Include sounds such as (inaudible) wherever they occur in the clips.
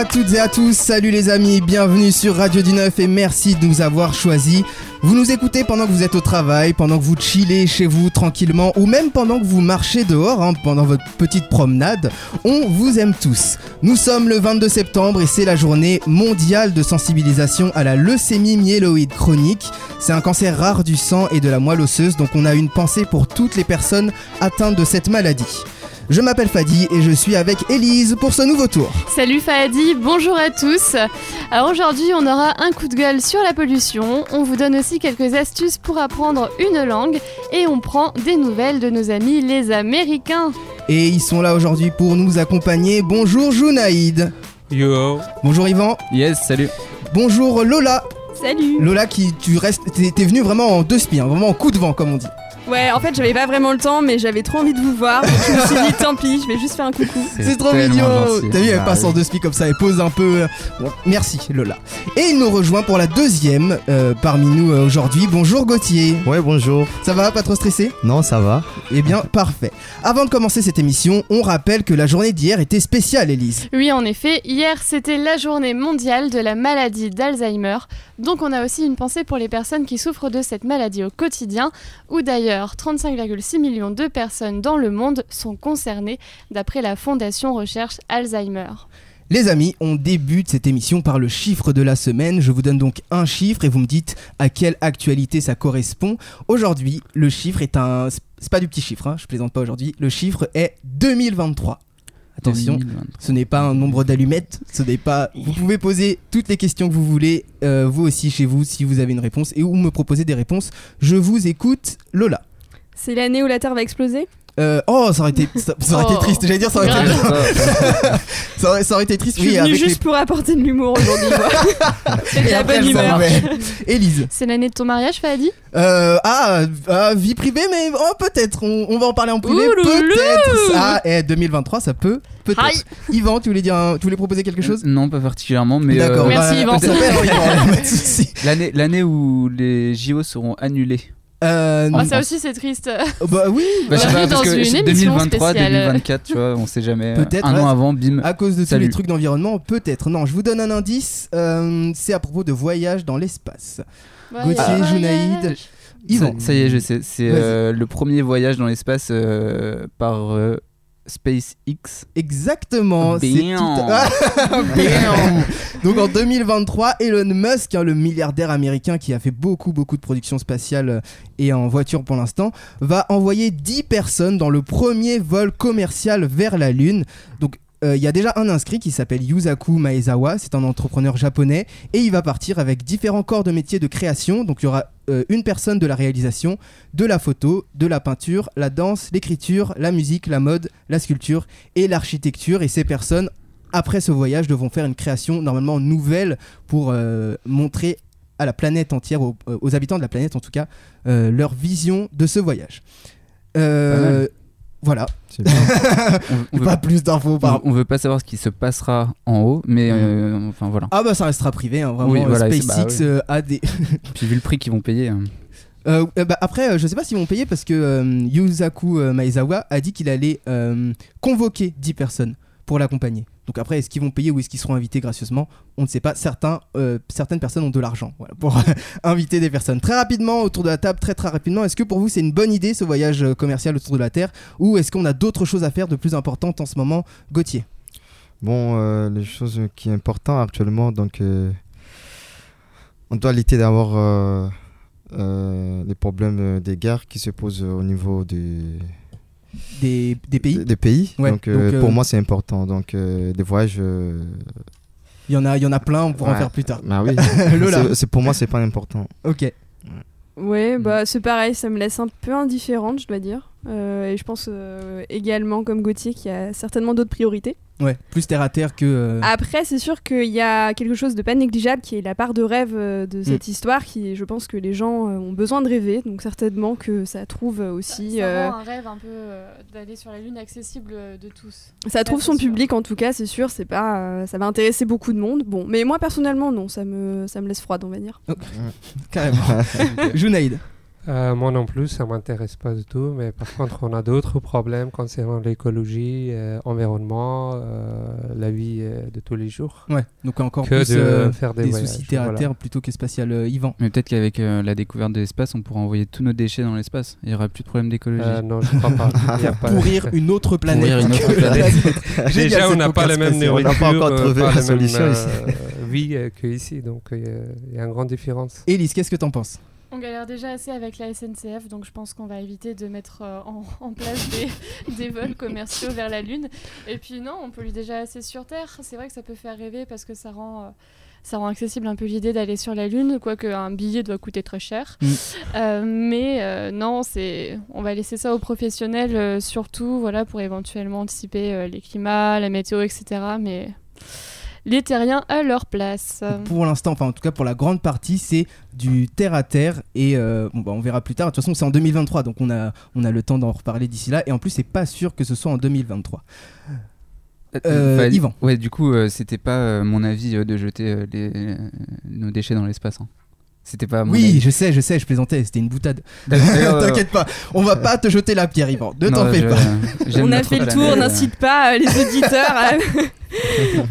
à toutes et à tous, salut les amis, bienvenue sur Radio 19 et merci de nous avoir choisis. Vous nous écoutez pendant que vous êtes au travail, pendant que vous chillez chez vous tranquillement ou même pendant que vous marchez dehors, hein, pendant votre petite promenade. On vous aime tous. Nous sommes le 22 septembre et c'est la journée mondiale de sensibilisation à la leucémie myéloïde chronique. C'est un cancer rare du sang et de la moelle osseuse, donc on a une pensée pour toutes les personnes atteintes de cette maladie. Je m'appelle Fadi et je suis avec Élise pour ce nouveau tour. Salut Fadi, bonjour à tous. Alors aujourd'hui, on aura un coup de gueule sur la pollution. On vous donne aussi quelques astuces pour apprendre une langue et on prend des nouvelles de nos amis les Américains. Et ils sont là aujourd'hui pour nous accompagner. Bonjour Junaïd. Yo. Bonjour Yvan. Yes, salut. Bonjour Lola. Salut. Lola qui tu restes t'es t'es venue vraiment en deux spies, hein, vraiment en coup de vent comme on dit. Ouais, en fait, j'avais pas vraiment le temps, mais j'avais trop envie de vous voir. donc je me suis dit, tant pis, je vais juste faire un coucou. C'est trop mignon. T'as vu, elle passe oui. en deux spies comme ça, elle pose un peu. euh, bon, merci Lola. Et il nous rejoint pour la deuxième euh, parmi nous euh, aujourd'hui. Bonjour Gauthier. Ouais, bonjour. Ça va, pas trop stressé? Non, ça va. Eh bien, parfait. Avant de commencer cette émission, on rappelle que la journée d'hier était spéciale, Élise. Oui, en effet, hier c'était la journée mondiale de la maladie d'Alzheimer. Donc on a aussi une pensée pour les personnes qui souffrent de cette maladie au quotidien, où d'ailleurs 35,6 millions de personnes dans le monde sont concernées d'après la Fondation Recherche Alzheimer. Les amis, on débute cette émission par le chiffre de la semaine. Je vous donne donc un chiffre et vous me dites à quelle actualité ça correspond. Aujourd'hui, le chiffre est un. C'est pas du petit chiffre, hein, je plaisante pas aujourd'hui. Le chiffre est 2023. Attention, 2023. ce n'est pas un nombre d'allumettes, ce n'est pas. Vous pouvez poser toutes les questions que vous voulez, euh, vous aussi chez vous, si vous avez une réponse, et ou me proposer des réponses. Je vous écoute, Lola. C'est l'année où la Terre va exploser Euh, oh, ça aurait été, ça, ça aurait été Oh. triste. J'allais dire, ça aurait, été, (laughs) ça aurait, ça aurait été triste. Je suis oui, venue avec juste pour apporter de l'humour aujourd'hui. (laughs) Et la après, bonne humeur. Élise. C'est l'année de ton mariage, Fadi Euh, ah, ah, vie privée, mais oh, peut-être. On, on va en parler en privé. Peut-être. Ah, et 2023, ça peut. Peut-être. Yvan, tu voulais dire, un- tu voulais proposer quelque chose Non, pas particulièrement, mais D'accord. euh, Merci, bah, Yvan. (laughs) l'année où les JO seront annulés. Euh, Ah, ça aussi c'est triste. bah oui. (laughs) Bah, je sais On pas, parce dans que une c'est émission 2023, spéciale. 2024, tu vois, on sait jamais. Peut-être, Un ouais. an avant, bim. À cause de tous les trucs d'environnement, peut-être. Non, je vous donne un indice. euh, c'est à propos de voyage dans l'espace. Gauthier, Voyage. Junaïd, Yvan. Ça, ça y est, je sais. C'est euh, le premier voyage dans l'espace euh, par euh, SpaceX. Exactement. tout. (laughs) Donc en 2023, Elon Musk, hein, le milliardaire américain qui a fait beaucoup beaucoup de productions spatiales euh, et en voiture pour l'instant, va envoyer 10 personnes dans le premier vol commercial vers la Lune. Donc euh, il y a déjà un inscrit qui s'appelle Yusaku Maezawa, c'est un entrepreneur japonais et il va partir avec différents corps de métier de création. Donc il y aura euh, une personne de la réalisation, de la photo, de la peinture, la danse, l'écriture, la musique, la mode, la sculpture et l'architecture. Et ces personnes, après ce voyage, devront faire une création normalement nouvelle pour euh, montrer à la planète entière, aux, habitants de la planète en tout cas, leur vision de ce voyage. Voilà, bien. (laughs) On, veut, pas plus d'infos par on- on veut pas savoir ce qui se passera en haut, mais euh, enfin voilà. Ah bah ça restera privé, hein, vraiment. Oui, voilà, SpaceX bah oui. euh, a des... (laughs) Puis vu le prix qu'ils vont payer. hein. Euh, euh, bah, après, euh, je sais pas s'ils vont payer parce que euh, euh, Maezawa a dit qu'il allait euh, convoquer 10 personnes pour l'accompagner. Donc après, est-ce qu'ils vont payer ou est-ce qu'ils seront invités gracieusement On ne sait pas. Certains, euh, certaines personnes ont de l'argent pour (laughs) inviter des personnes. Très rapidement, autour de la table, très très rapidement, est-ce que pour vous c'est une bonne idée ce voyage euh, commercial autour de la Terre Ou est-ce qu'on a d'autres choses à faire de plus importantes en ce moment Gauthier? Bon, euh, les choses qui sont importantes actuellement, donc on doit éviter d'avoir les problèmes des guerres qui se posent au niveau du, des, des pays des pays. Ouais, donc, euh, donc, euh, pour moi, c'est important. Donc, euh, des voyages. euh, il y, en a, il y en a plein, on pourra en faire plus tard. Bah oui. (laughs) C'est- c'est pour moi, c'est pas important. Ok. Ouais, bah c'est pareil, ça me laisse un peu indifférente, je dois dire. Euh, et je pense euh, également, comme Gauthier, qu'il y a certainement d'autres priorités. Ouais, plus terre à terre que. euh, Après, c'est sûr qu'il y a quelque chose de pas négligeable qui est la part de rêve de cette histoire, qui je pense que les gens ont besoin de rêver, donc certainement que ça trouve aussi. Ça euh, rend un rêve un peu euh, d'aller sur la Lune accessible de tous. Ça trouve son sûr. public en tout cas, c'est sûr. C'est pas, euh, ça va intéresser beaucoup de monde. Bon, mais moi personnellement non, ça me, ça me laisse froide, on va dire. (laughs) Carrément. (laughs) Junaïd. Euh, moi non plus, ça m'intéresse pas du tout. Mais par contre, on a d'autres problèmes concernant l'écologie, euh, environnement, euh, la vie euh, de tous les jours. Ouais, donc encore Que plus de euh, faire des des voyages, soucis terre à voilà. terre plutôt que spatial. Euh, Yvan. Mais peut-être qu'avec euh, la découverte de l'espace, on pourra envoyer tous nos déchets dans l'espace. Il y aura plus de problème d'écologie. Euh, non, je crois pas. (laughs) Il y a pas- Pourrir (laughs) une autre planète. Pourrir une autre (laughs) planète. Déjà, on n'a pas la même spatiale. On n'a nourriture, pas encore euh, trouvé la même, solution euh, ici. vie euh, qu'ici. Donc, euh, il y a une grande différence. Élise, qu'est-ce que t'en penses? On galère déjà assez avec la SNCF, donc je pense qu'on va éviter de mettre euh, en, (laughs) en place des, (laughs) des vols commerciaux vers la Lune. Et puis non, on pollue déjà assez sur Terre. C'est vrai que ça peut faire rêver parce que ça rend, euh, ça rend accessible un peu l'idée d'aller sur la Lune, quoique un billet doit coûter très cher. Mm. Euh, mais euh, non, c'est, on va laisser ça aux professionnels, euh, surtout voilà, pour éventuellement anticiper les climats, la météo, etc. Mais les terriens à leur place. Pour l'instant, enfin en tout cas pour la grande partie, c'est du terre à terre et euh, bon, bah, on verra plus tard. De toute façon, c'est en 2023, donc on a, on a le temps d'en reparler d'ici là. Et en plus, c'est pas sûr que ce soit en 2023. Euh, Fallait- Yvan. Ouais, du coup, euh, c'était pas euh, mon avis euh, de jeter euh, les- euh, nos déchets dans l'espace. hein. C'était pas mon Oui, avis. je sais, je sais, je plaisantais, c'était une boutade. (laughs) D'ailleurs, euh, T'inquiète pas, on va pas te jeter la pierre, Yvan. Ne t'en fais je- pas. (laughs) On a fait le tour, n'incite pas euh, les auditeurs à,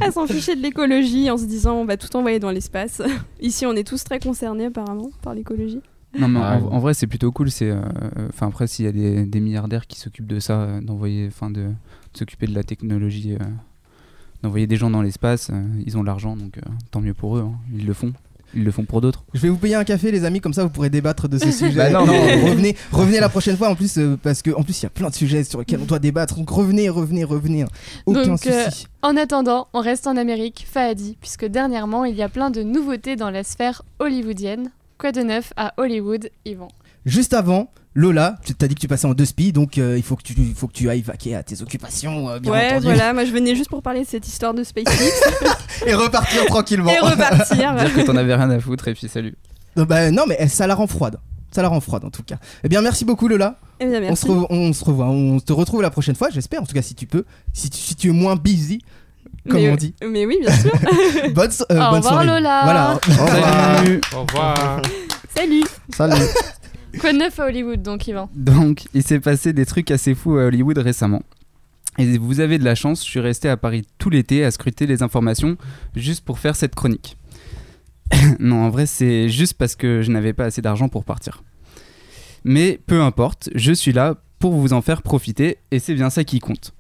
(laughs) à s'en ficher de l'écologie en se disant on va tout envoyer dans l'espace. Ici, on est tous très concernés apparemment par l'écologie. Non, mais Ah, en, ouais. en vrai, c'est plutôt cool. C'est, euh, enfin, après, s'il y a des, des milliardaires qui s'occupent de ça, euh, d'envoyer, enfin, de, de s'occuper de la technologie, euh, d'envoyer des gens dans l'espace, euh, ils ont de l'argent, donc euh, tant mieux pour eux. hein. Ils le font. Ils le font pour d'autres. Je vais vous payer un café, les amis, comme ça vous pourrez débattre de ce (laughs) sujet. Bah non, mais- revenez, revenez la prochaine fois en plus, euh, parce que en plus il y a plein de sujets sur lesquels on doit débattre. Donc revenez, revenez, revenez. Aucun Donc, euh, souci. En attendant, on reste en Amérique, Fahadi, puisque dernièrement, il y a plein de nouveautés dans la sphère hollywoodienne. Quoi de neuf à Hollywood, Yvan? Juste avant, Lola, tu t'as dit que tu passais en deux spi, donc euh, il faut que tu, il faut que tu ailles vaquer à tes occupations, euh, bien ouais, entendu, voilà, moi je venais juste pour parler de cette histoire de SpaceX (laughs) et repartir tranquillement. et repartir. Dire que t'en avais rien à foutre et puis salut. Euh, bah, non, mais euh, ça la rend froide. Ça la rend froide en tout cas. Eh bien, merci beaucoup Lola. Eh bien, On merci. se, re- on se revoit, on te retrouve la prochaine fois, j'espère. En tout cas, si tu peux, si tu, si tu es moins busy, comme mais, on dit. Mais oui, bien sûr. (laughs) Bonne, so- euh, Au bonne revoir, soirée. Lola. Voilà. Au revoir. Salut Au revoir. Salut Salut. Quoi de neuf à Hollywood, donc, Yvan? Donc, il s'est passé des trucs assez fous à Hollywood récemment. Et vous avez de la chance, je suis resté à Paris tout l'été à scruter les informations juste pour faire cette chronique. (coughs) non, en vrai, c'est juste parce que je n'avais pas assez d'argent pour partir. Mais peu importe, je suis là pour vous en faire profiter et c'est bien ça qui compte.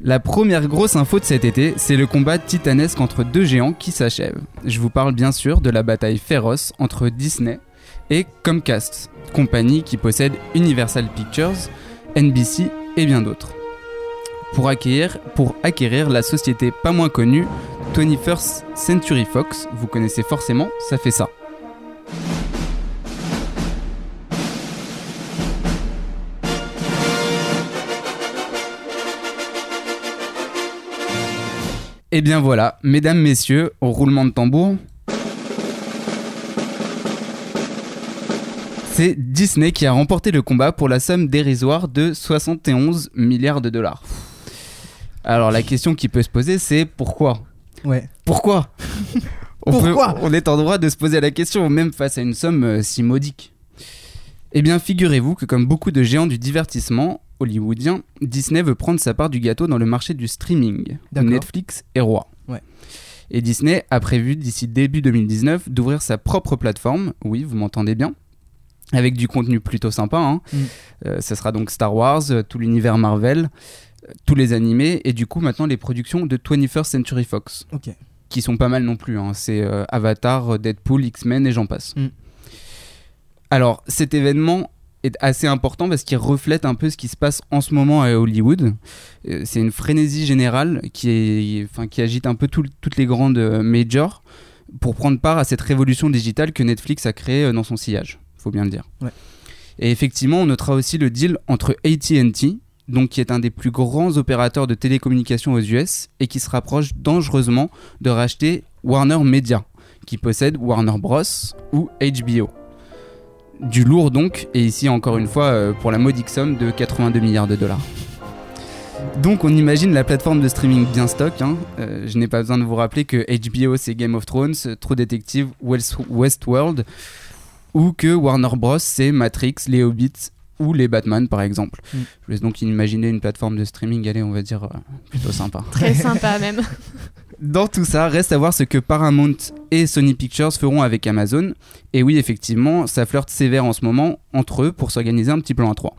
La première grosse info de cet été, c'est le combat titanesque entre deux géants qui s'achève. Je vous parle bien sûr de la bataille féroce entre Disney et Comcast, compagnie qui possède Universal Pictures, NBC et bien d'autres. Pour acquérir, la société pas moins connue, 21st Century Fox, vous connaissez forcément, ça fait ça. Et bien voilà, mesdames, messieurs, au roulement de tambour, c'est Disney qui a remporté le combat pour la somme dérisoire de 71 milliards de dollars. Alors la question qui peut se poser, c'est pourquoi? Ouais. Pourquoi? (laughs) On, Pourquoi on est en droit de se poser la question, même face à une somme euh, si modique. Eh bien, figurez-vous que comme beaucoup de géants du divertissement hollywoodien, Disney veut prendre sa part du gâteau dans le marché du streaming. Netflix est roi. Ouais. Et Disney a prévu d'ici début 2019 d'ouvrir sa propre plateforme, oui, vous m'entendez bien, avec du contenu plutôt sympa. hein. Mm. Euh, ça sera donc Star Wars, euh, tout l'univers Marvel, euh, tous les animés, et du coup maintenant les productions de 21st Century Fox qui sont pas mal non plus. hein. C'est euh, Avatar, Deadpool, X-Men et j'en passe. Mm. Alors, cet événement est assez important parce qu'il reflète un peu ce qui se passe en ce moment à Hollywood. Euh, C'est une frénésie générale qui, est, enfin, qui agite un peu tout- toutes les grandes majors pour prendre part à cette révolution digitale que Netflix a créée dans son sillage, faut bien le dire. Ouais. Et effectivement, on notera aussi le deal entre AT&T, donc qui est un des plus grands opérateurs de télécommunications aux US et qui se rapproche dangereusement de racheter Warner Media, qui possède Warner Bros ou HBO. Du lourd donc, et ici encore une fois euh, pour la modique somme de 82 milliards de dollars. Donc on imagine la plateforme de streaming bien stock. hein. Euh, je n'ai pas besoin de vous rappeler que HBO c'est Game of Thrones, True Detective, West- Westworld ou que Warner Bros c'est Matrix, les Hobbits ou les Batman par exemple. Mm. Je vous laisse donc imaginer une plateforme de streaming, allez, on va dire euh, plutôt sympa. Très (laughs) sympa même. Dans tout ça, reste à voir ce que Paramount et Sony Pictures feront avec Amazon. Et oui, effectivement, ça flirte sévère en ce moment entre eux pour s'organiser un petit plan à trois.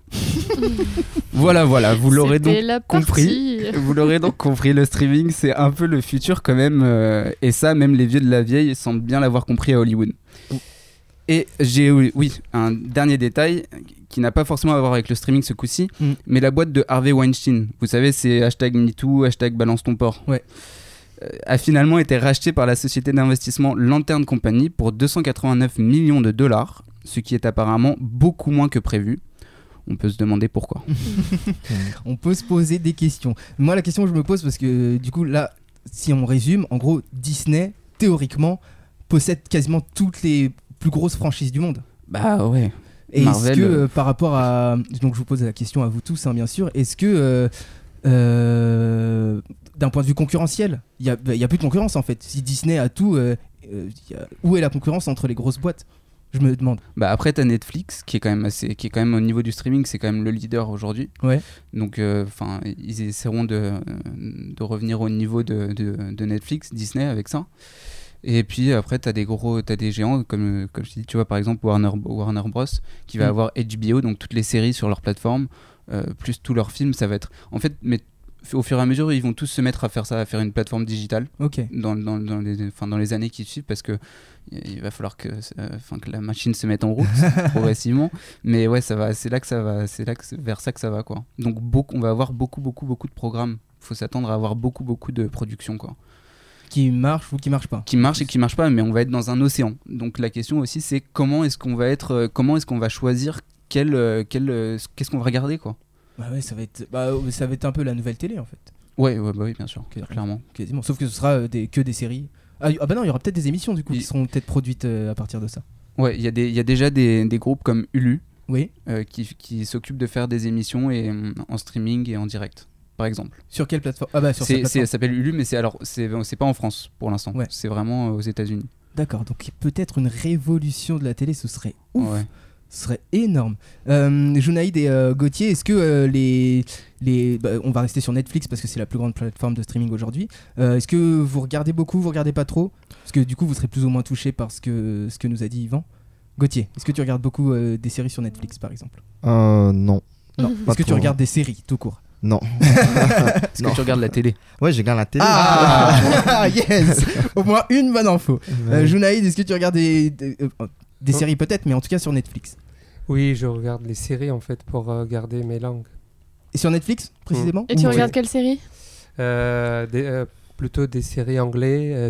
(laughs) voilà, voilà, vous l'aurez donc la compris. Vous l'aurez donc compris, le streaming c'est un peu le futur quand même, euh, et ça même les vieux de la vieille semblent bien l'avoir compris à Hollywood. Et j'ai oui, un dernier détail qui n'a pas forcément à voir avec le streaming ce coup-ci, Mm. mais la boîte de Harvey Weinstein, vous savez c'est hashtag MeToo, hashtag balance ton port, Ouais. euh, a finalement été rachetée par la société d'investissement Lantern Company pour 289 millions de dollars, ce qui est apparemment beaucoup moins que prévu. On peut se demander pourquoi. (laughs) On peut se poser des questions. Moi, la question que je me pose, parce que du coup, là, si on résume, en gros, Disney, théoriquement, possède quasiment toutes les plus grosses franchises du monde. Bah ouais. Et est-ce que euh, euh, par rapport à. Donc je vous pose la question à vous tous, hein, bien sûr. Est-ce que. euh, d'un point de vue concurrentiel, il n'y a, bah, a plus de concurrence en fait. Si Disney a tout, euh, a- où est la concurrence entre les grosses boîtes? Je me demande. Bah après t'as Netflix qui est quand même assez, qui est quand même au niveau du streaming c'est quand même le leader aujourd'hui. Ouais. Donc enfin ils essaieront de, de revenir au niveau de, de, de Netflix, Disney avec ça. Et puis après t'as des gros, t'as des géants comme comme je te dis, tu vois par exemple Warner Warner Bros qui va Mm. avoir HBO donc toutes les séries sur leur plateforme euh, plus tous leurs films ça va être en fait mais au fur et à mesure ils vont tous se mettre à faire ça à faire une plateforme digitale dans, dans, dans les, enfin, dans les années qui suivent parce que il va falloir que, euh, que la machine se mette en route (laughs) progressivement. Mais ouais, ça va, c'est là que ça va, c'est là que vers ça que ça va quoi. Donc beaucoup, on va avoir beaucoup, beaucoup, beaucoup de programmes. Faut s'attendre à avoir beaucoup, beaucoup de productions quoi. Qui marche ou qui marche pas Qui marchent et qui marchent pas, mais on va être dans un océan. Donc la question aussi, c'est comment est-ce qu'on va être, euh, comment est-ce qu'on va choisir quel, euh, quel, euh, qu'est-ce qu'on va regarder quoi? Bah ouais, ça va être, bah, ça va être un peu la nouvelle télé en fait. Ouais, ouais, bah oui, bien sûr, clairement. Quasiment. Sauf que ce sera des, que des séries. Ah, ah bah non, il y aura peut-être des émissions du coup qui seront peut-être produites euh, à partir de ça. Ouais, il y y a déjà des, des groupes comme Hulu Oui. euh, qui, qui s'occupent de faire des émissions et, hum, en streaming et en direct, par exemple. Sur quelle plateforme? Ah bah sur C'est, cette c'est- plateforme. ça s'appelle Hulu, mais c'est alors c'est, pas en France pour l'instant. Ouais. C'est vraiment euh, aux États-Unis. D'accord, donc peut-être une révolution de la télé, ce serait ouf. Ouais. Ce serait énorme. Euh, Junaïd et euh, Gauthier, est-ce que euh, les. les bah, on va rester sur Netflix parce que c'est la plus grande plateforme de streaming aujourd'hui. Euh, est-ce que vous regardez beaucoup, vous regardez pas trop? Parce que du coup, vous serez plus ou moins touché par ce que, ce que nous a dit Yvan. Gauthier, est-ce que tu regardes beaucoup euh, des séries sur Netflix par exemple? Euh, non. Non. Est-ce que tu regardes des séries tout court? Non. (laughs) Est-ce Non. que tu regardes la télé Ouais, je regarde la télé. Ah (laughs) Yes Au moins une bonne info. Ouais. Euh, Junaïd, est-ce que tu regardes des, des, euh, des Oh. séries peut-être, mais en tout cas sur Netflix? Oui, je regarde les séries en fait pour euh, garder mes langues. Et sur Netflix précisément? Et tu regardes quelle série? Euh, des, euh, plutôt des séries anglais, euh,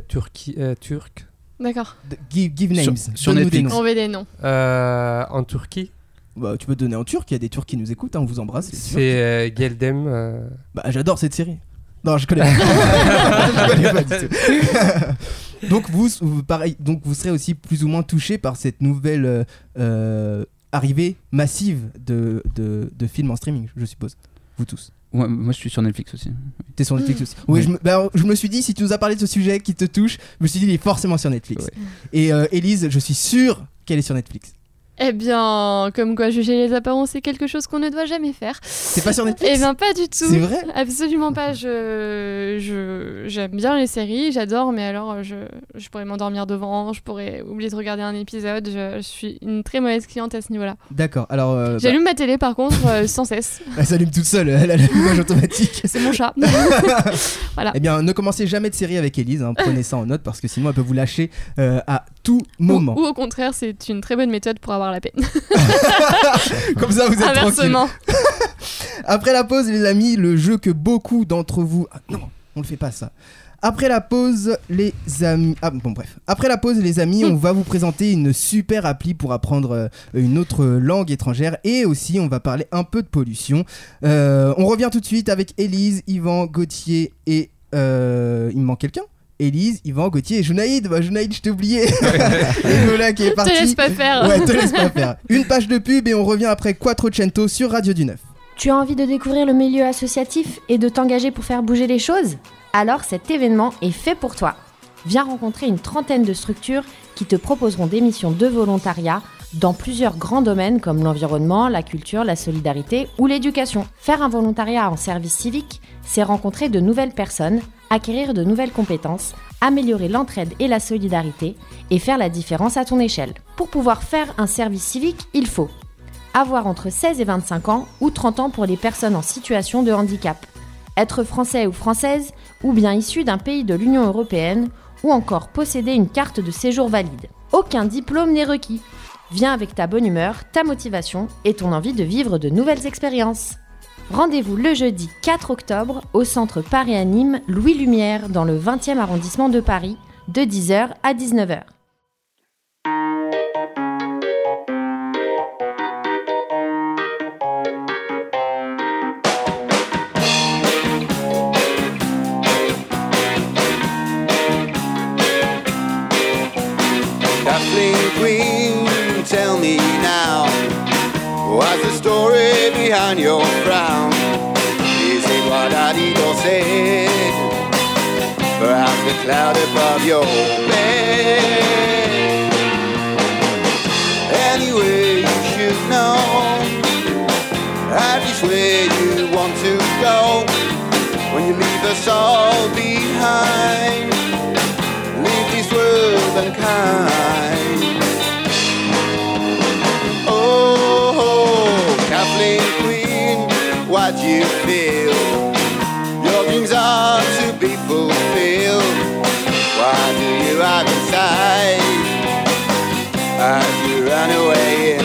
euh, turc. D'accord. Give, names. sur des Netflix. noms. On veut des noms. Euh, en Turquie, Bah, tu peux te donner en turc, il y a des turcs qui nous écoutent, hein, on vous embrasse. c'est euh, Geldem. euh, Bah, j'adore cette série. Non, je connais (laughs) pas. je connais pas du (laughs) tout. donc, vous, vous- pareil, donc vous serez aussi plus ou moins touché par cette nouvelle euh, euh, arrivée massive de, de, de films en streaming, je suppose. Vous tous. Ouais, Moi, je suis sur Netflix aussi. T'es sur Netflix aussi. Oui, je me, bah, je me suis dit, si tu nous as parlé de ce sujet qui te touche, je me suis dit, il est forcément sur Netflix. Ouais. Et euh, Élise, je suis sûr qu'elle est sur Netflix. Eh bien, comme quoi juger les apparences, c'est quelque chose qu'on ne doit jamais faire. C'est pas sur Netflix Eh bien, pas du tout. C'est vrai Absolument pas. Je, je, j'aime bien les séries, j'adore, mais alors je, je pourrais m'endormir devant, je pourrais oublier de regarder un épisode. Je, je suis une très mauvaise cliente à ce niveau-là. D'accord, alors. euh, bah, J'allume ma télé par contre euh, sans cesse. (laughs) elle s'allume toute seule, elle a l'allumage automatique. C'est mon chat. (laughs) voilà. Eh bien, ne commencez jamais de série avec Élise, hein, prenez ça en note parce que sinon elle peut vous lâcher euh, à tout moment. Ou, ou au contraire, c'est une très bonne méthode pour avoir la paix. (laughs) Comme ça, vous êtes tranquille. Inversement. (laughs) Après la pause, les amis, le jeu que beaucoup d'entre vous. Ah, non, on le fait pas ça. Après la pause, les amis. Ah bon, bref. Après la pause, les amis, on va vous présenter une super appli pour apprendre euh, une autre langue étrangère et aussi on va parler un peu de pollution. Euh, on revient tout de suite avec Élise, Yvan, Gauthier et. euh, il me manque quelqu'un? Élise, Yvan, Gauthier et Junaïd. Bah, Junaïd, je t'ai oublié. (laughs) et voilà qui est parti. Te laisse pas faire. Ouais, te laisse pas faire. Une page de pub et on revient après Quattrocento sur Radio du Neuf. Tu as envie de découvrir le milieu associatif et de t'engager pour faire bouger les choses? Alors cet événement est fait pour toi. Viens rencontrer une trentaine de structures qui te proposeront des missions de volontariat dans plusieurs grands domaines comme l'environnement, la culture, la solidarité ou l'éducation. Faire un volontariat en service civique, c'est rencontrer de nouvelles personnes, acquérir de nouvelles compétences, améliorer l'entraide et la solidarité et faire la différence à ton échelle. Pour pouvoir faire un service civique, il faut avoir entre 16 et 25 ans ou 30 ans pour les personnes en situation de handicap, être français ou française ou bien issu d'un pays de l'Union européenne ou encore posséder une carte de séjour valide. Aucun diplôme n'est requis. Viens avec ta bonne humeur, ta motivation et ton envie de vivre de nouvelles expériences. Rendez-vous le jeudi 4 octobre au centre Paris Anime Louis Lumière dans le 20e arrondissement de Paris de 10h à 19h. What's the story behind your frown? Is it what Adidas said? Perhaps the cloud above your bed. Anyway, you should know, at least where you want to go. When you leave us all behind leave this world unkind. Kathleen Queen, what do you feel? Your dreams are to be fulfilled. What do you have inside as you run away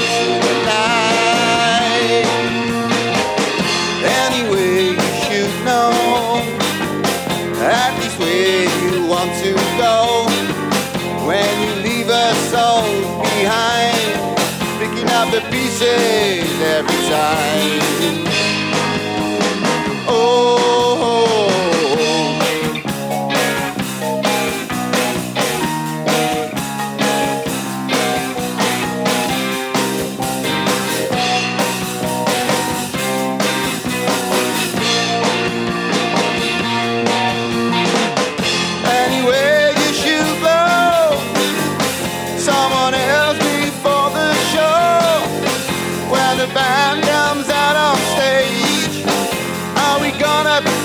faces every time. Oh.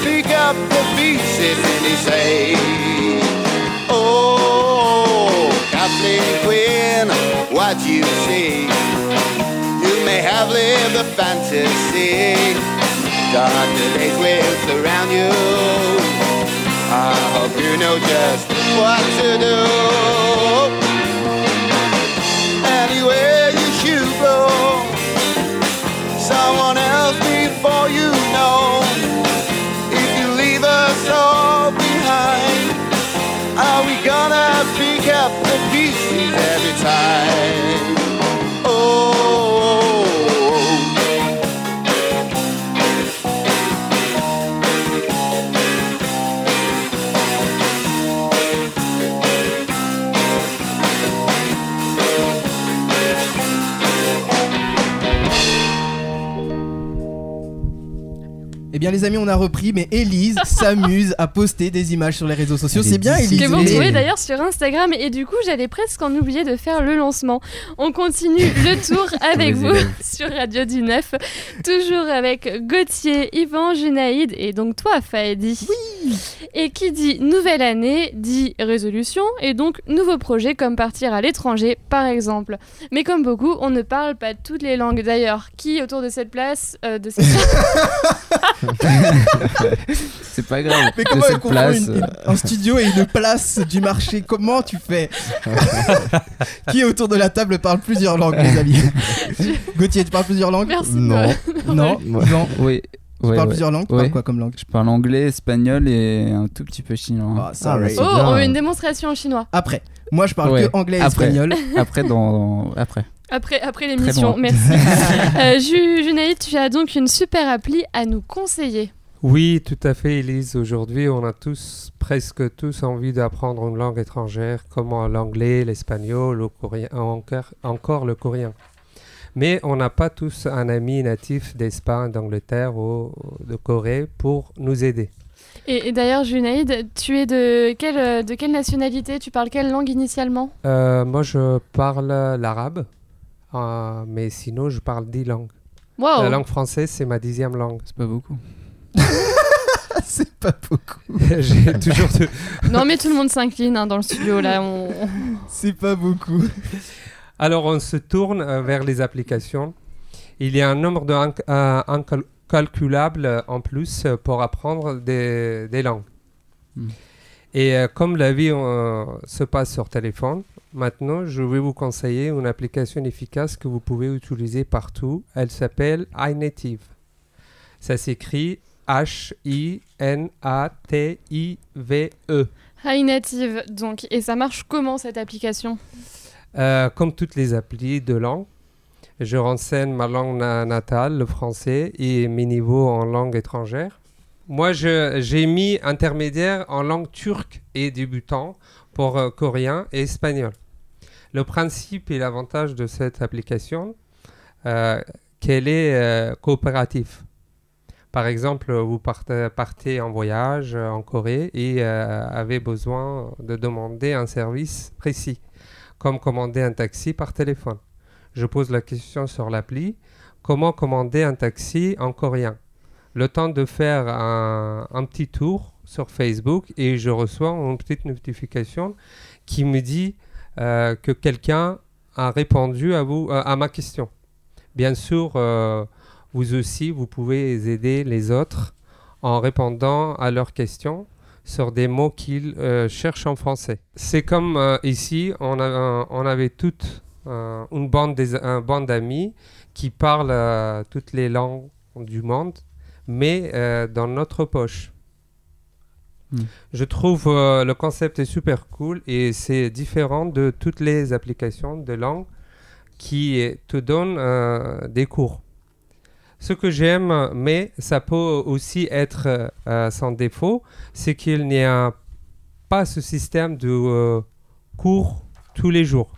Pick up the pieces in his age? Oh, Kathleen Quinn, what you see? You may have lived a fantasy. Darker days will surround you. I hope you know just what to do. kept the decent every time. Eh bien les amis, on a repris, mais Elise (laughs) s'amuse à poster des images sur les réseaux sociaux. C'est bien. Elise. Que vous Et- retrouvez d'ailleurs sur Instagram et du coup j'allais presque en oublier de faire le lancement. On continue le tour (laughs) avec vous sur Radio du Neuf, toujours avec Gauthier, Yvan, Junaïd et donc toi Faedi. Oui Et qui dit nouvelle année dit résolution et donc nouveau projet comme partir à l'étranger par exemple. Mais comme beaucoup, on ne parle pas toutes les langues d'ailleurs. Qui autour de cette place, euh, de cette (laughs) (laughs) C'est pas grave. Mais comment elle place. une- une- un studio et une place du marché? Comment tu fais? (laughs) Qui autour de la table parle plusieurs langues, les amis? (laughs) Gauthier, tu parles plusieurs langues? Merci. Non. Non Ouais. Non Oui. Tu ouais, parles ouais. plusieurs langues? Tu Ouais. parles quoi comme langue? Je parle anglais, espagnol et un tout petit peu chinois. Ah, sorry. c'est Oh, on veut une démonstration en chinois. Après. Moi, je parle Ouais. que anglais et Après. espagnol. Après, dans... Après. Après, l'émission, merci. (laughs) euh, Ju- Junaïd, tu as donc une super appli à nous conseiller. Oui, tout à fait, Elise. Aujourd'hui, on a tous, presque tous, envie d'apprendre une langue étrangère, comme l'anglais, l'espagnol, le coréen, encore, encore le coréen. Mais on n'a pas tous un ami natif d'Espagne, d'Angleterre ou de Corée pour nous aider. Et, et d'ailleurs, Junaïd, tu es de quelle, de quelle nationalité? Tu parles quelle langue initialement? Euh, moi, je parle l'arabe. Euh, mais sinon, je parle 10 langues. Wow. La langue française, c'est ma dixième langue. C'est pas beaucoup. (laughs) c'est pas beaucoup. (laughs) J'ai (laughs) toujours de- Non, mais tout le monde s'incline hein, dans le studio là. On... C'est pas beaucoup. Alors, on se tourne euh, vers les applications. Il y a un nombre de inc- euh, incalculable euh, en plus euh, pour apprendre des, des langues. Hmm. Et euh, comme la vie euh, se passe sur téléphone, maintenant, je vais vous conseiller une application efficace que vous pouvez utiliser partout. Elle s'appelle iNative. Ça s'écrit H-I-N-A-T-I-V-E. High Native, donc. Et ça marche comment cette application? Euh, comme toutes les applis de langue, je renseigne ma langue na- natale, le français, et mes niveaux en langue étrangère. Moi, j'ai mis intermédiaire en langue turque et débutant pour euh, coréen et espagnol. Le principe et l'avantage de cette application, euh, qu'elle est euh, coopérative. Par exemple, vous partez, en voyage euh, en Corée et avez besoin de demander un service précis comme commander un taxi par téléphone. Je pose la question sur l'appli, comment commander un taxi en coréen? Le temps de faire un petit tour sur Facebook et je reçois une petite notification qui me dit euh, que quelqu'un a répondu à, vous, euh, à ma question. Bien sûr, euh, vous aussi, vous pouvez aider les autres en répondant à leurs questions sur des mots qu'ils cherchent en français. C'est comme ici, on, avait toute une bande d'amis qui parlent toutes les langues du monde, mais dans notre poche. Hmm. Je trouve euh, le concept est super cool et c'est différent de toutes les applications de langue qui te donnent euh, des cours. Ce que j'aime, mais ça peut aussi être euh, sans défaut, c'est qu'il n'y a pas ce système de cours tous les jours.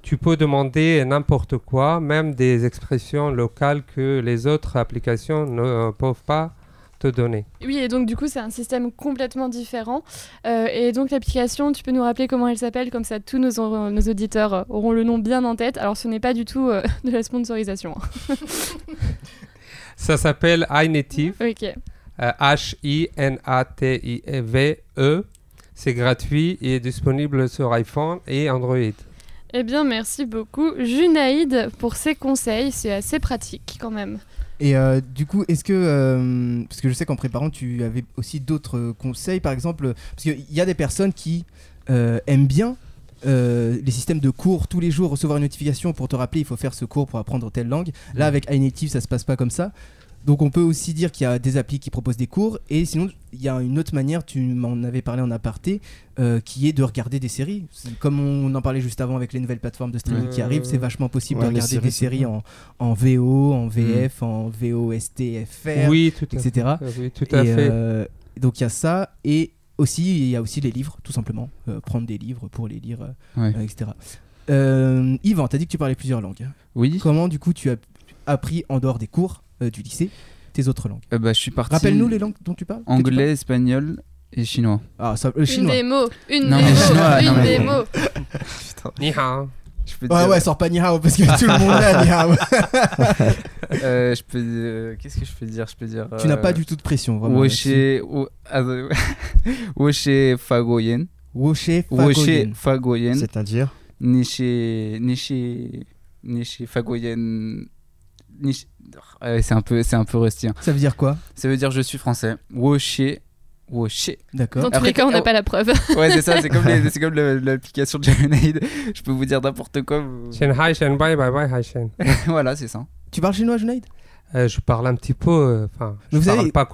Tu peux demander n'importe quoi, même des expressions locales que les autres applications ne peuvent pas te donner. Oui, et donc du coup, c'est un système complètement différent. Euh, et donc l'application, tu peux nous rappeler comment elle s'appelle, comme ça tous nos, nos auditeurs euh, auront le nom bien en tête. Alors ce n'est pas du tout euh, (laughs) de la sponsorisation. Ça s'appelle iNative, (laughs) Ok. euh, H-I-N-A-T-I-V-E. E. C'est gratuit et disponible sur iPhone et Android. Eh bien, merci beaucoup, Junaïd, pour ces conseils. C'est assez pratique quand même. Et euh, du coup, est-ce que. euh, parce que je sais qu'en préparant, tu avais aussi d'autres conseils, par exemple. Parce qu'il y a des personnes qui euh, aiment bien. euh, les systèmes de cours tous les jours recevoir une notification pour te rappeler il faut faire ce cours pour apprendre telle langue là avec iNative ça se passe pas comme ça donc on peut aussi dire qu'il y a des applis qui proposent des cours et sinon il y a une autre manière tu m'en avais parlé en aparté euh, qui est de regarder des séries comme on en parlait juste avant avec les nouvelles plateformes de streaming qui arrivent c'est vachement possible ouais, de regarder séries, des séries en, en VO en VF en VOSTFR Oui, tout à etc. fait. Oui, tout à Et, fait. euh, donc il y a ça et aussi il y a aussi les livres tout simplement Euh, prendre des livres pour les lire Ouais. etc. Yvan t'as dit que tu parlais plusieurs langues. Oui. Comment du coup tu as appris en dehors des cours du lycée tes autres langues Euh, bah, je suis parti. Rappelle-nous les langues dont tu parles. tu Anglais, espagnol et chinois. Ah ça, le Une chinois. des mots, une Non, des mots, chinois, une non, mais- des mots. (laughs) Ni hao. Je peux Ouais dire- ouais sors pas ni hao parce que tout le monde l'a ni hao. (laughs) Euh, je peux. euh, Qu'est-ce que je peux dire? Je peux dire. Tu n'as euh, pas du tout de pression vraiment. Woshe. wo- ah, euh, (laughs) Woshe Fagoyen. Woshe Woshe Fagoyen. Fagoyen. C'est-à-dire? Nishi. Nishi. Nishi Fagoyen. Nishi. Ouais, c'est un peu, c'est un peu rusty. hein. Ça veut dire quoi? Ça veut dire je suis français. Woshe. Woshe. D'accord. Dans tous Après, les cas, on n'a oh. pas la preuve. (laughs) Ouais, c'est ça. C'est comme, les- (laughs) c'est comme le- l'application de Lemonade. Je peux vous dire n'importe quoi. vous- Shen hai, shen bye, bye bye, hai shen. (laughs) voilà, c'est ça. Tu parles chinois Junaid? Euh, je parle un petit peu, euh, enfin, je vous parle avez- pas,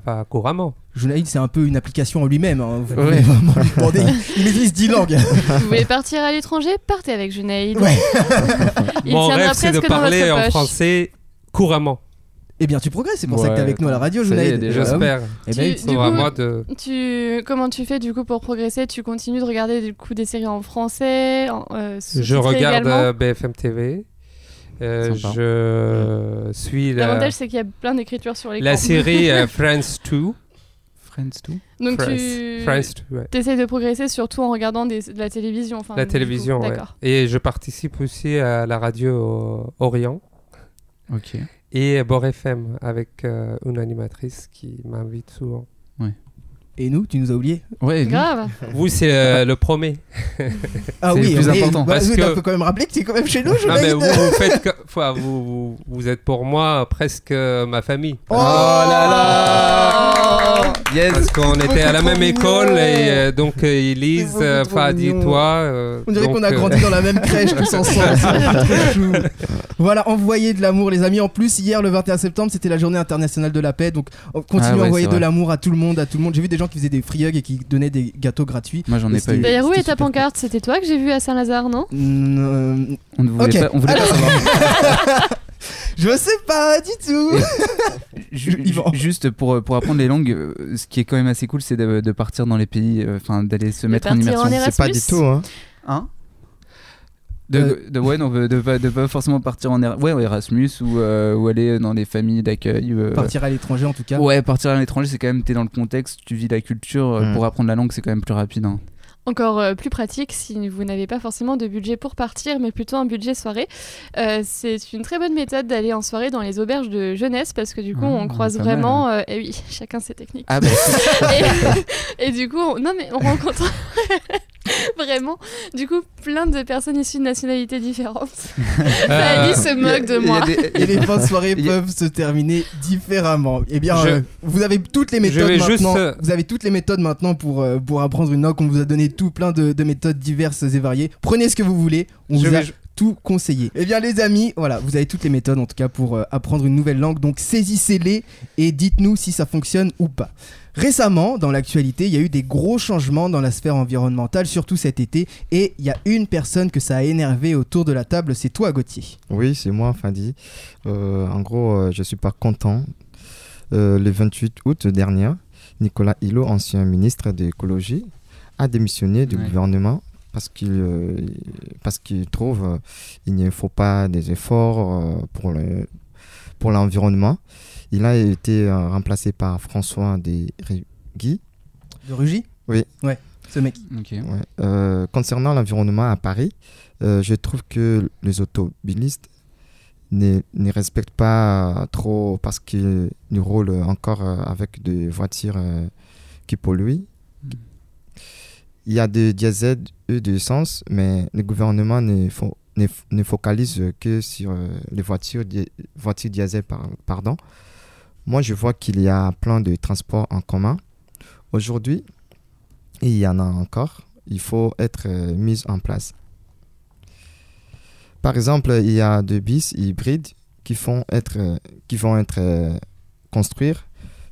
pas couramment. Junaid c'est un peu une application en lui-même. hein. Vous Ouais. pouvez vraiment lui demander. Il maîtrise 10 langues. Vous voulez partir à l'étranger? Partez avec Junaïd. Ouais. Il Mon tiendra rêve, c'est de presque dans parler votre en poche. français couramment. Eh bien tu progresses c'est pour ça que t'es avec nous à la radio déjà. Euh, J'espère. Eh ben, Tu- C'est du à coup- moi de. Tu, comment tu fais du coup pour progresser? Tu continues de regarder du coup des séries en français en, euh, Je regarde également? euh, BFM TV. Euh, Sympa. je suis la, L'avantage c'est qu'il y a plein d'écritures sur l'écran. la série (laughs) euh, Friends 2. Friends tout. Donc Friends. tu Friends, ouais. essayes de progresser surtout en regardant des- de la télévision. Enfin, La télévision, ouais. D'accord. Et je participe aussi à la radio euh, Orient Ok. et Bord FM avec euh, une animatrice qui m'invite souvent. Et nous, tu nous as oublié Ouais, Grave. Vous, c'est euh, le premier. Ah C'est oui, le plus important. bah, Parce oui, que- faut quand même rappeler que tu es quand même chez nous, Non, mais vous, vous faites que- enfin, vous, vous, vous êtes pour moi presque ma famille. Oh là là Yes Parce qu'on était à la même école et euh, donc euh, Elise, euh, Fadi, toi. euh, On dirait qu'on a euh, grandi dans la même crèche tous (laughs) ensemble. Voilà, envoyez de l'amour, les amis. En plus, hier, le 21 septembre, c'était la journée internationale de la paix. Donc, Ah ouais, à envoyer de l'amour à tout le monde, à tout le monde. J'ai vu des gens qui faisaient des free hugs et qui donnaient des gâteaux gratuits. Moi, j'en ai pas c'était- eu. D'ailleurs, où C'était est ta pancarte C'était toi que j'ai vu à Saint-Lazare, non? Mm, On ne voulait pas, savoir. (laughs) je sais pas du tout. (laughs) Juste pour, pour apprendre les langues, euh, ce qui est quand même assez cool, c'est de, de partir dans les pays, euh, enfin d'aller se mettre en immersion. Erasmus. C'est pas du tout, hein. Hein de, de, ouais, non, de, de pas, de pas forcément partir en ouais, en Erasmus ou, euh, ou aller dans des familles d'accueil. euh, Partir à l'étranger, en tout cas. Ouais, partir à l'étranger, c'est quand même, t'es dans le contexte, tu vis la culture. euh, Mm. Pour apprendre la langue, c'est quand même plus rapide. hein. Encore euh, plus pratique si vous n'avez pas forcément de budget pour partir, mais plutôt un budget soirée. Euh, c'est une très bonne méthode d'aller en soirée dans les auberges de jeunesse parce que du coup, Ah, on croise pas mal. vraiment. euh, et oui, (laughs) chacun ses techniques. Ah bah, (laughs) et, et du coup, on- non mais on rencontre (laughs) vraiment, du coup, plein de personnes issues de nationalités différentes. (laughs) euh, Fanny se moque de moi. Et les fins de soirée (laughs) peuvent se terminer différemment. Eh bien, Je- euh, vous avez toutes les méthodes vais maintenant. juste, euh, Vous avez toutes les méthodes maintenant pour, euh, pour apprendre une langue. On vous a donné tout plein de, de méthodes diverses et variées. Prenez ce que vous voulez. On Je vous a vais- tout conseillé. Eh bien, les amis, voilà, vous avez toutes les méthodes en tout cas pour euh, apprendre une nouvelle langue. Donc, saisissez-les et dites-nous si ça fonctionne ou pas. Récemment, dans l'actualité, il y a eu des gros changements dans la sphère environnementale, surtout cet été. Et il y a une personne que ça a énervé autour de la table, c'est toi, Gauthier. Oui, c'est moi, Fadi. Euh, en gros, euh, je suis pas content. Euh, le 28 août dernier, Nicolas Hulot, ancien ministre de l'écologie, a démissionné du Ouais. gouvernement parce qu'il euh, parce qu'il trouve euh, il ne faut pas des efforts euh, pour le pour l'environnement. Il a été euh, remplacé par François Desrigui. De Rugy? Oui. Ouais, ce mec. ok. Ouais. Euh, concernant l'environnement à Paris, euh, je trouve que les automobilistes ne, ne respectent pas trop parce qu'ils nous roulent encore avec des voitures euh, qui polluent. Mm. Il y a des diesel et des essence, mais le gouvernement ne, fo- ne, focalise que sur euh, les voitures, voitures diesel. par- pardon. Moi, je vois qu'il y a plein de transports en commun. Aujourd'hui, il y en a encore, il faut être euh, mis en place. Par exemple, il y a des bus hybrides qui, être, euh, qui vont être construits,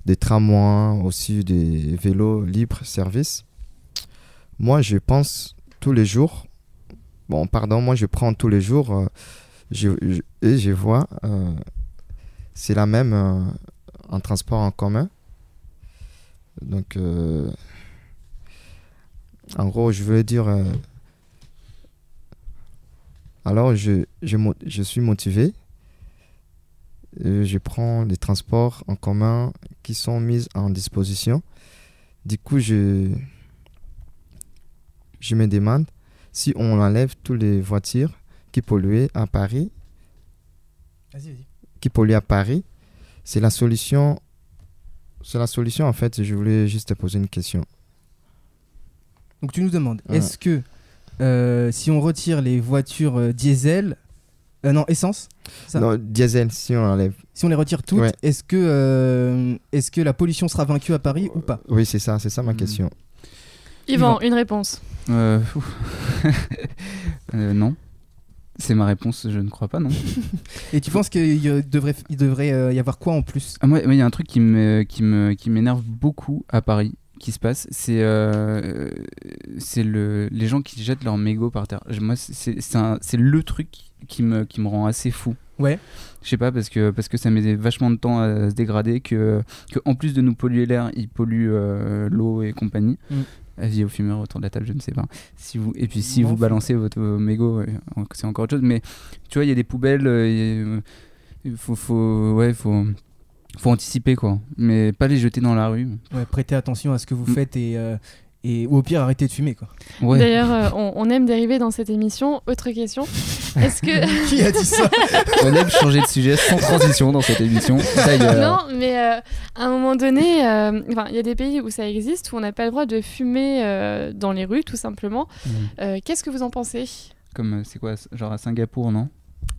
des tramways, aussi des vélos libre service. Moi, je pense tous les jours, bon, pardon, moi je prends tous les jours euh, et je vois, euh, c'est la même euh, en transport en commun. Donc, euh, en gros, je veux dire. alors, je, suis motivé. Je prends les transports en commun qui sont mis en disposition. Du coup, je me demande si on enlève toutes les voitures qui polluaient à Paris, Vas-y, vas-y. qui polluent à Paris, c'est la solution. C'est la solution en fait. Je voulais juste te poser une question. Donc tu nous demandes, Ouais. est-ce que euh, si on retire les voitures euh, diesel, euh, non essence, Ça. Non, diesel, si on enlève. si on les retire toutes, Ouais. est-ce que euh, est-ce que la pollution sera vaincue à Paris ou pas? Oui, c'est ça, c'est ça ma Hmm. question. Yvan, une réponse. Euh. (laughs) Euh, non. C'est ma réponse, je ne crois pas, non. (laughs) Et tu penses qu'il devrait il devrait euh, y avoir quoi en plus? Ah, moi, il y a un truc qui me qui me qui m'énerve beaucoup à Paris qui se passe, c'est euh, c'est le les gens qui jettent leurs mégots par terre. Moi, c'est le truc qui me qui me rend assez fou. Ouais. Je sais pas parce que parce que ça met vachement de temps à se dégrader que que en plus de nous polluer l'air, ils polluent euh, l'eau et compagnie. Mm. Avis aux fumeurs autour de la table, je ne sais pas. Si vous et puis si vous balancez votre euh, mégot, c'est encore autre chose. Mais tu vois, il y a des poubelles. euh, et, euh, Il faut, faut, ouais, faut, Faut anticiper quoi, mais pas les jeter dans la rue. Ouais, prêtez attention à ce que vous Mm. faites et, euh, et ou au pire arrêtez de fumer quoi. Ouais. D'ailleurs, euh, on, on aime dériver dans cette émission. Autre question. Est-ce que. (laughs) Qui a dit ça (laughs) On aime changer de sujet sans transition dans cette émission. D'ailleurs. Non, mais euh, à un moment donné, euh, enfin, il y a des pays où ça existe, où on n'a pas le droit de fumer euh, dans les rues, tout simplement. Mm. Euh, Qu'est-ce que vous en pensez? Comme c'est quoi, genre à Singapour, non?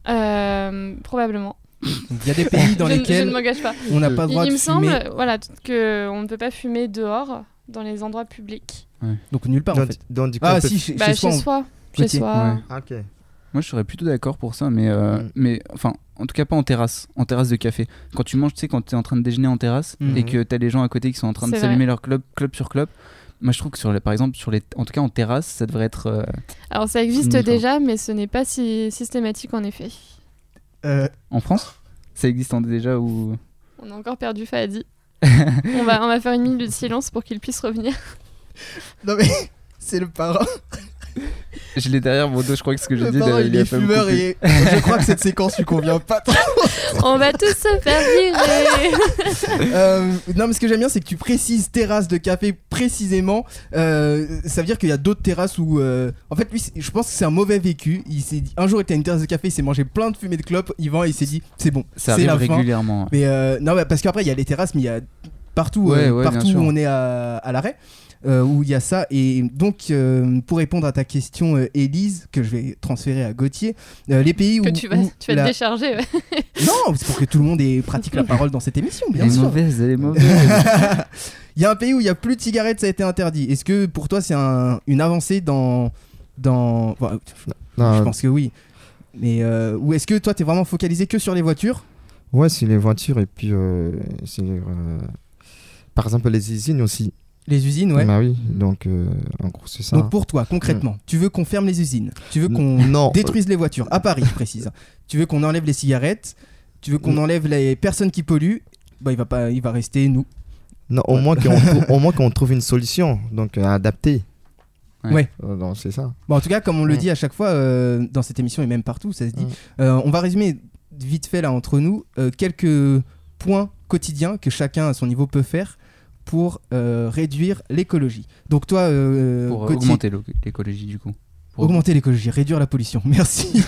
Euh, Probablement. Il y a des pays dans (laughs) je, ne- je lesquels ne m'engage pas. on n'a pas le Il, droit il de me fumer. semble voilà, qu'on ne peut pas fumer dehors, dans les endroits publics. Donc nulle part en fait. donc, du coup, Ah si, chez, Bah, chez soi. on- soi. Chez Gauthier. soi. Ouais. Ah, ok. Moi, je serais plutôt d'accord pour ça, mais, euh, Mm. mais enfin, en tout cas pas en terrasse, en terrasse de café. Quand tu manges, tu sais, quand tu es en train de déjeuner en terrasse Mhm. et que tu as les gens à côté qui sont en train de s'allumer leur club, club sur club. Moi, je trouve que sur les, par exemple, sur les, en tout cas en terrasse, ça devrait être. euh, Alors ça existe déjà, mais ce n'est pas si systématique en effet. Euh, en France, ça existe en- déjà ou? On a encore perdu Fadi. (laughs) on, va, on va faire une minute de silence pour qu'il puisse revenir. Non mais (laughs) c'est le parrain. Je l'ai derrière mon dos. Je crois que ce que j'ai dit, là, il a est pas couper. et je crois que cette séquence lui convient pas trop. (laughs) on va tous se faire virer. (laughs) Euh, non mais ce que j'aime bien c'est que tu précises terrasse de café précisément. Euh, ça veut dire qu'il y a d'autres terrasses où euh, en fait lui je pense que c'est un mauvais vécu. Il s'est dit un jour il était à une terrasse de café, il s'est mangé plein de fumée de clope, Yvan et il s'est dit c'est bon, Ça c'est arrive la fin. régulièrement. Mais euh, non, mais parce qu'après, il y a les terrasses, mais il y a partout, Ouais, euh, ouais, partout où on est à, à l'arrêt, euh, où il y a ça. Et donc, euh, pour répondre à ta question, euh, Élise, que je vais transférer à Gauthier, euh, les pays où. que tu vas, où tu vas la- te décharger. ouais. (laughs) Non, c'est pour que tout le monde ait- pratique la parole dans cette émission, bien Elle est sûr. mauvaise, elle est (laughs) mauvaise. Il y a un pays où il n'y a plus de cigarettes, ça a été interdit. Est-ce que pour toi, c'est un- une avancée dans. dans... Non, je pense que oui. Mais euh, ou est-ce que toi, t'es vraiment focalisé que sur les voitures? Ouais, c'est les voitures et puis euh, c'est euh, par exemple les usines aussi. Les usines, ouais. Bah oui, donc euh, en gros c'est ça. Donc pour toi, concrètement, tu veux qu'on ferme les usines? Tu veux qu'on non, détruise les voitures À Paris, je précise. Tu veux qu'on enlève les cigarettes? Tu veux qu'on enlève les personnes qui polluent? Bah il va pas, il va rester nous. non, au moins qu'on trou- au moins qu'on trouve une solution donc euh, adaptée. Ouais. Ouais. Euh, non, c'est ça. Bon, en tout cas, comme on le dit à chaque fois euh, dans cette émission et même partout, ça se dit. Euh, on va résumer vite fait là entre nous euh, quelques points quotidiens que chacun à son niveau peut faire pour euh, réduire l'écologie. Donc toi, euh, Pour euh, Gauthier, augmenter l'o- l'écologie du coup. Pour- Augmenter l'écologie, réduire la pollution. (laughs) Merci. (laughs)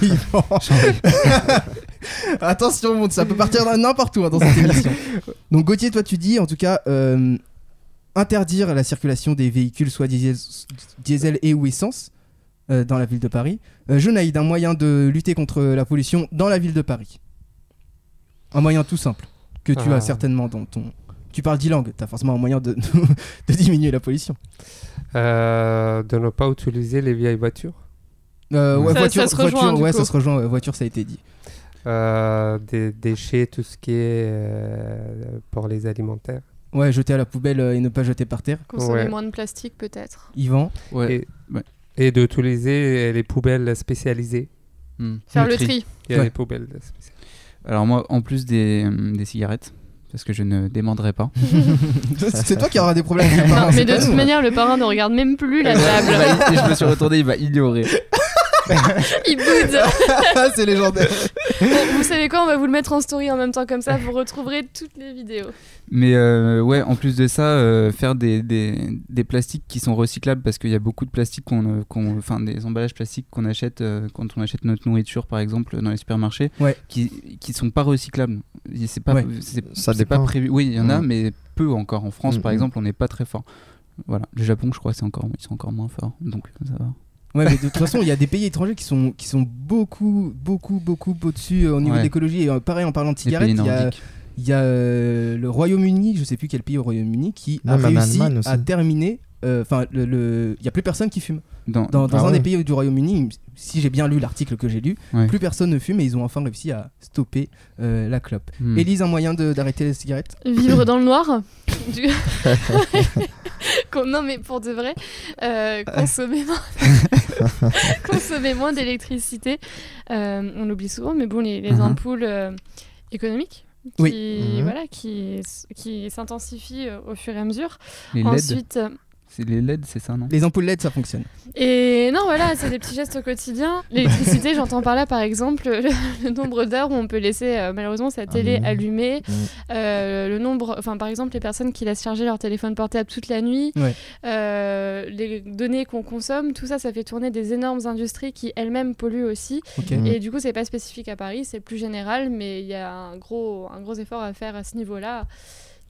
(laughs) Attention, monde, ça peut partir n'importe où hein, dans cette émission. Donc Gauthier, toi tu dis en tout cas euh, interdire la circulation des véhicules soit diesel, diesel et ou essence euh, dans la ville de Paris. Euh, Jonaïd, un moyen de lutter contre la pollution dans la ville de Paris. Un moyen tout simple que tu Ah. as certainement dans ton. Tu parles dix langues, tu as forcément un moyen de, (laughs) de diminuer la pollution. Euh, de ne pas utiliser les vieilles voitures. Euh, ouais, Ça- voiture, ça se rejoint, voiture, ouais, ça se rejoint. ouais, voiture, ça a été dit. Euh, des déchets, tout ce qui est euh, pour les alimentaires. Ouais, jeter à la poubelle et ne pas jeter par terre. Consommer Ouais. moins de plastique peut-être. Yvan. Ouais. Et, et d'utiliser les poubelles spécialisées. Hmm. Faire le tri. Il y a Ouais. des poubelles spécialisées. Alors moi, en plus des, des cigarettes, parce que je ne démenderai pas. (laughs) c'est toi qui auras des problèmes. avec les parents, Non, mais de toute nous. manière, le parrain ne regarde même plus la (laughs) table. Et je me suis retourné, il m'a ignoré. (laughs) Il boude. (laughs) c'est légendaire. Bon, vous savez quoi On va vous le mettre en story en même temps, comme ça vous retrouverez toutes les vidéos. Mais euh, ouais, en plus de ça, euh, faire des, des, des plastiques qui sont recyclables parce qu'il y a beaucoup de plastiques qu'on, euh, qu'on- enfin des emballages plastiques qu'on achète euh, quand on achète notre nourriture par exemple dans les supermarchés, Ouais. qui qui sont pas recyclables. C'est pas, Ouais. c'est, Ça c'est pas prévu. Oui, il y en a, Mm. mais peu encore. En France, par Mm, mm. exemple, on n'est pas très fort. Voilà, le Japon, je crois, c'est encore, ils sont encore moins forts, donc ça va. Ouais, mais de toute façon, il y a des pays étrangers qui sont, qui sont beaucoup, beaucoup, beaucoup au-dessus euh, au niveau Ouais. de l'écologie. Et euh, pareil, en parlant de cigarettes, il y a, il y a euh, le Royaume-Uni, je sais plus quel pays au Royaume-Uni, qui a réussi à terminer. euh, Enfin, le, le- il y a plus personne qui fume. Dans, Dans, dans Ah un ouais. des pays du Royaume-Uni, si j'ai bien lu l'article que j'ai lu, Ouais. plus personne ne fume et ils ont enfin réussi à stopper euh, la clope. Hmm. Élise, un moyen de- d'arrêter les cigarettes? Vivre (laughs) dans le noir? Du- (laughs) (laughs) Non, mais pour de vrai, euh, consommer moins, consommer moins d'électricité. Euh, on l'oublie souvent, mais bon, les, les Mhm. ampoules euh, économiques. Qui, Oui. Mhm. voilà, qui, qui s'intensifient euh, au fur et à mesure. les LED, Ensuite, euh, les LED, c'est ça, non Les ampoules LED, ça fonctionne. Et non, voilà, c'est des petits gestes au quotidien. L'électricité, (laughs) j'entends par là, par exemple, le, le nombre d'heures où on peut laisser euh, malheureusement sa télé Allumée. allumée. Euh, le nombre, enfin, par exemple, les personnes qui laissent charger leur téléphone portable toute la nuit. Ouais. Euh, les données qu'on consomme, tout ça, ça fait tourner des énormes industries qui elles-mêmes polluent aussi. Et du coup, c'est pas spécifique à Paris, c'est plus général, mais il y a un gros, un gros effort à faire à ce niveau-là,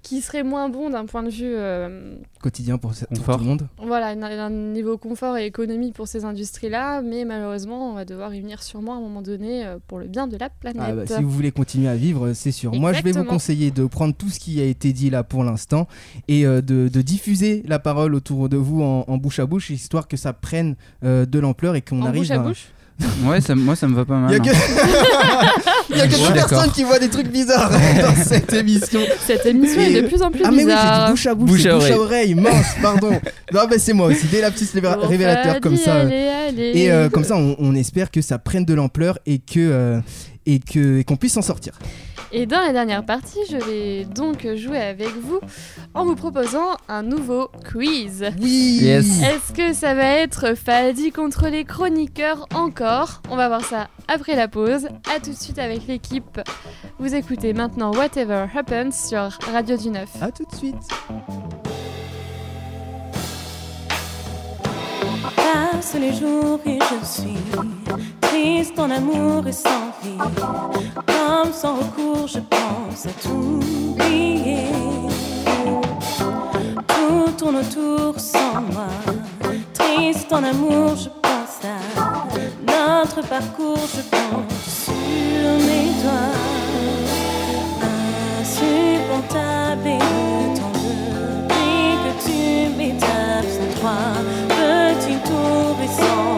qui serait moins bon d'un point de vue, euh, Quotidien pour, tout le monde. voilà, un, un niveau confort et économie pour ces industries-là, mais malheureusement, on va devoir y venir sûrement à un moment donné euh, pour le bien de la planète. Ah bah, si vous voulez continuer à vivre, c'est sûr. Moi, je vais vous conseiller de prendre tout ce qui a été dit là pour l'instant et euh, de, de diffuser la parole autour de vous en, en bouche à bouche, histoire que ça prenne euh, de l'ampleur et qu'on en arrive bouche à à. bouche? Ouais, ça, moi ça me va pas mal. Il y a hein. (laughs) Il y a que Ouais, deux d'accord. personnes qui voient des trucs bizarres (laughs) dans cette émission. Cette émission Et- est de plus en plus Ah mais oui, j'ai bizarre. dit bouche à bouche, Bouche à bouche à oreille, mince, pardon. (laughs) Non mais c'est moi aussi, des lapsus Bon, révélateurs comme ça. allez, allez. Et euh, comme ça, on, on espère que ça prenne de l'ampleur et que euh, et que et qu'on puisse s'en sortir. Et dans la dernière partie, je vais donc jouer avec vous en vous proposant un nouveau quiz. Oui. Yes. Est-ce que ça va être Fadi contre les chroniqueurs encore? On va voir ça après la pause. A tout de suite avec l'équipe. Vous écoutez maintenant Whatever Happens sur Radio du 9. À tout de suite. Passent les jours et je suis triste en amour et sans vie. Comme sans recours, je pense à tout oublier. Tout tourne autour sans moi. Triste en amour, je pense à notre parcours, je compte sur mes doigts. Insupportable et vie que tu m'étapes sans toi. Petit tour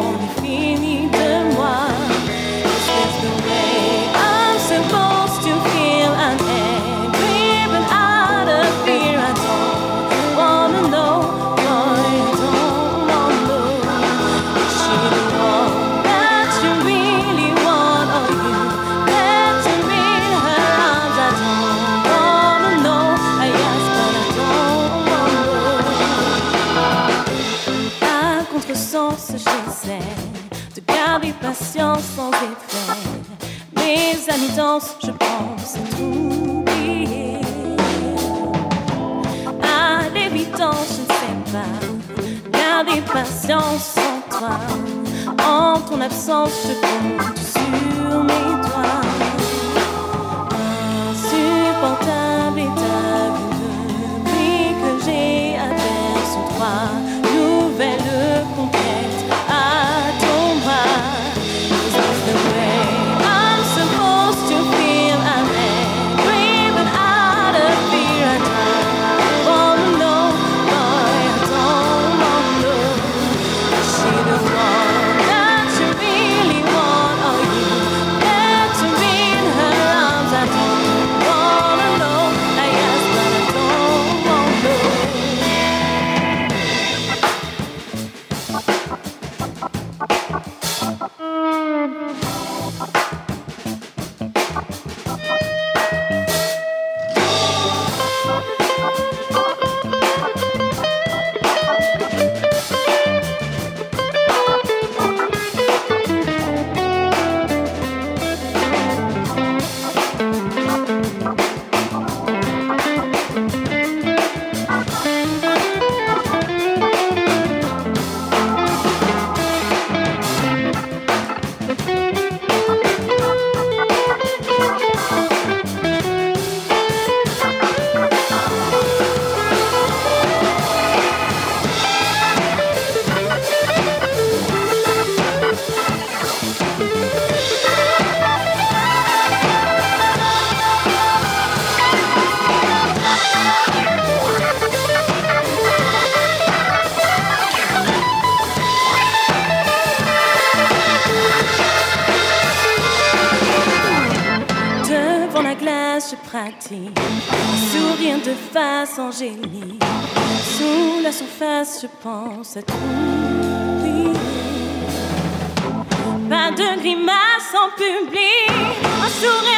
Je compte je pense à tout oublier. Pas de grimace en public, un sourire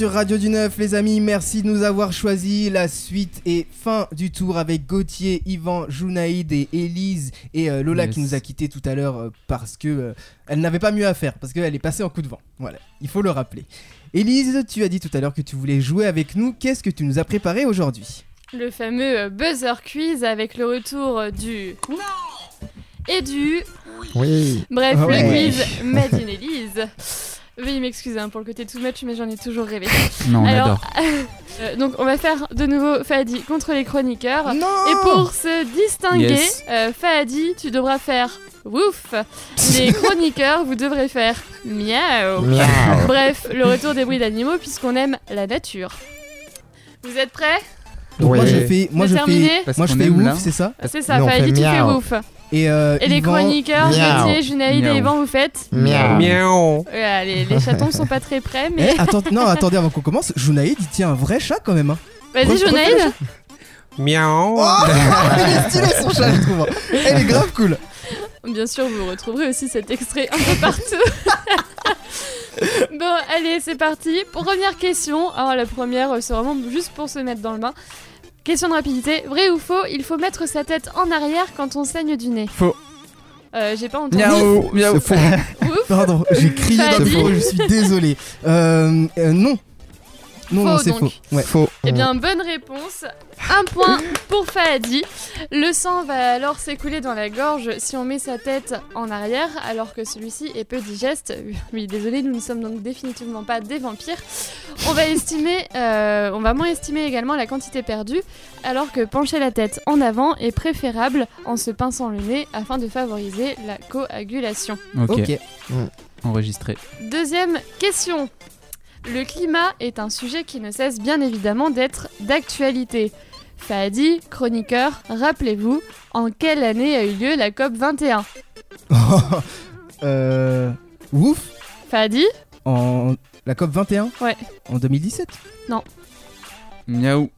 sur Radio du Neuf, les amis. Merci de nous avoir choisi. La suite et fin du tour avec Gauthier, Yvan, Jounaïd et Élise et euh, Lola Yes. qui nous a quittés tout à l'heure euh, parce que euh, elle n'avait pas mieux à faire parce qu'elle est passée en coup de vent. Voilà, il faut le rappeler. Élise, tu as dit tout à l'heure que tu voulais jouer avec nous. Qu'est-ce que tu nous as préparé aujourd'hui? Le fameux buzzer quiz avec le retour du et du Oui. bref Ah ouais. le quiz Made in Elise. (laughs) Veuillez m'excuser hein, pour le côté too much, mais j'en ai toujours rêvé. Non, on Alors, adore. euh, donc on va faire de nouveau Fadi contre les chroniqueurs. Non Et pour se distinguer, Yes. euh, Fahadi, tu devras faire wouf. Les (laughs) chroniqueurs, vous devrez faire miaou. Miaou. Bref, le retour des bruits d'animaux puisqu'on aime la nature. Vous êtes prêts? Donc moi je fais, moi je fais, moi je fais ouf, c'est ça C'est ça, fait tu fais wouf. Et, euh, Et les chroniqueurs. Gauthier, Junaïd et. Yvan, vous faites Miaou. Les, les (laughs) chatons sont pas très prêts, mais. Eh, attends, non, attendez avant qu'on commence. Jounaïd, il tient un vrai chat quand même. Hein. Vas-y, Junaïd Miaou. Oh, il est stylé son chat, je trouve. Elle est grave cool. Bien sûr, vous retrouverez aussi cet extrait un peu partout. (laughs) bon, allez, c'est parti. Première question. Alors, la première, c'est vraiment juste pour se mettre dans le bain. Question de rapidité. Vrai ou faux Il faut mettre sa tête en arrière quand on saigne du nez. Faux. Euh, J'ai pas entendu. Miaou, miaou. C'est faux. Ouf. Pardon, j'ai crié dans le je suis désolé. Euh, euh, non. Non, Faux, non, c'est donc. faux. Ouais. Faux. Eh bien, bonne réponse. Un point pour Fahadi. Le sang va alors s'écouler dans la gorge si on met sa tête en arrière, alors que celui-ci est peu digeste. (laughs) Oui, désolé, nous ne sommes donc définitivement pas des vampires. On va estimer, euh, on va moins estimer également la quantité perdue, alors que pencher la tête en avant est préférable en se pinçant le nez afin de favoriser la coagulation. Ok, Ok. enregistré. Deuxième question. Le climat est un sujet qui ne cesse bien évidemment d'être d'actualité. Fahadi, chroniqueur, rappelez-vous, en quelle année a eu lieu la COP 21 (laughs) euh, ouf. Fahadi En la COP 21 Ouais. En 2017 Miaou.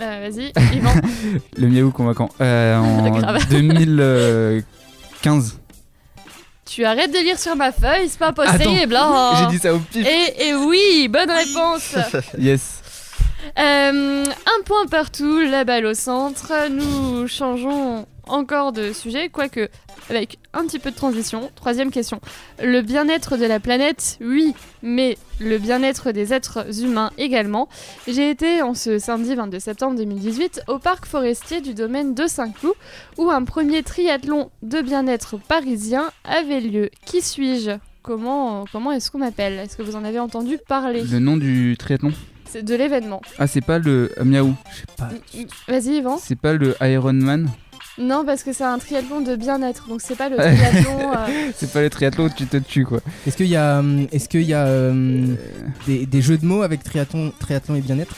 Euh, Vas-y, Yvan. (laughs) Le miaou convaincant. Euh, en (laughs) Grave. 2015. Tu arrêtes de lire sur ma feuille, c'est pas possible. Attends, J'ai hein. dit ça au pif. Et, et oui, bonne réponse. (laughs) Yes. Euh, un point partout, la balle au centre. Nous changeons encore de sujet, quoique avec un petit peu de transition. Troisième question. Le bien-être de la planète, oui, mais le bien-être des êtres humains également. J'ai été en ce samedi 22 septembre 2018 au parc forestier du domaine de Saint-Cloud où un premier triathlon de bien-être parisien avait lieu. Qui suis-je? Comment, comment est-ce qu'on m'appelle? Est-ce que vous en avez entendu parler? Le nom du triathlon? De l'événement. Ah, c'est pas le euh, miaou. Je sais pas. Vas-y, Yvan. C'est pas le Ironman. Non, parce que c'est un triathlon de bien-être, donc c'est pas le triathlon. (laughs) euh, C'est pas le triathlon où tu te tues quoi. Est-ce qu'il y a, hum, est-ce qu'il y a hum, des, des jeux de mots avec triathlon, triathlon et bien-être?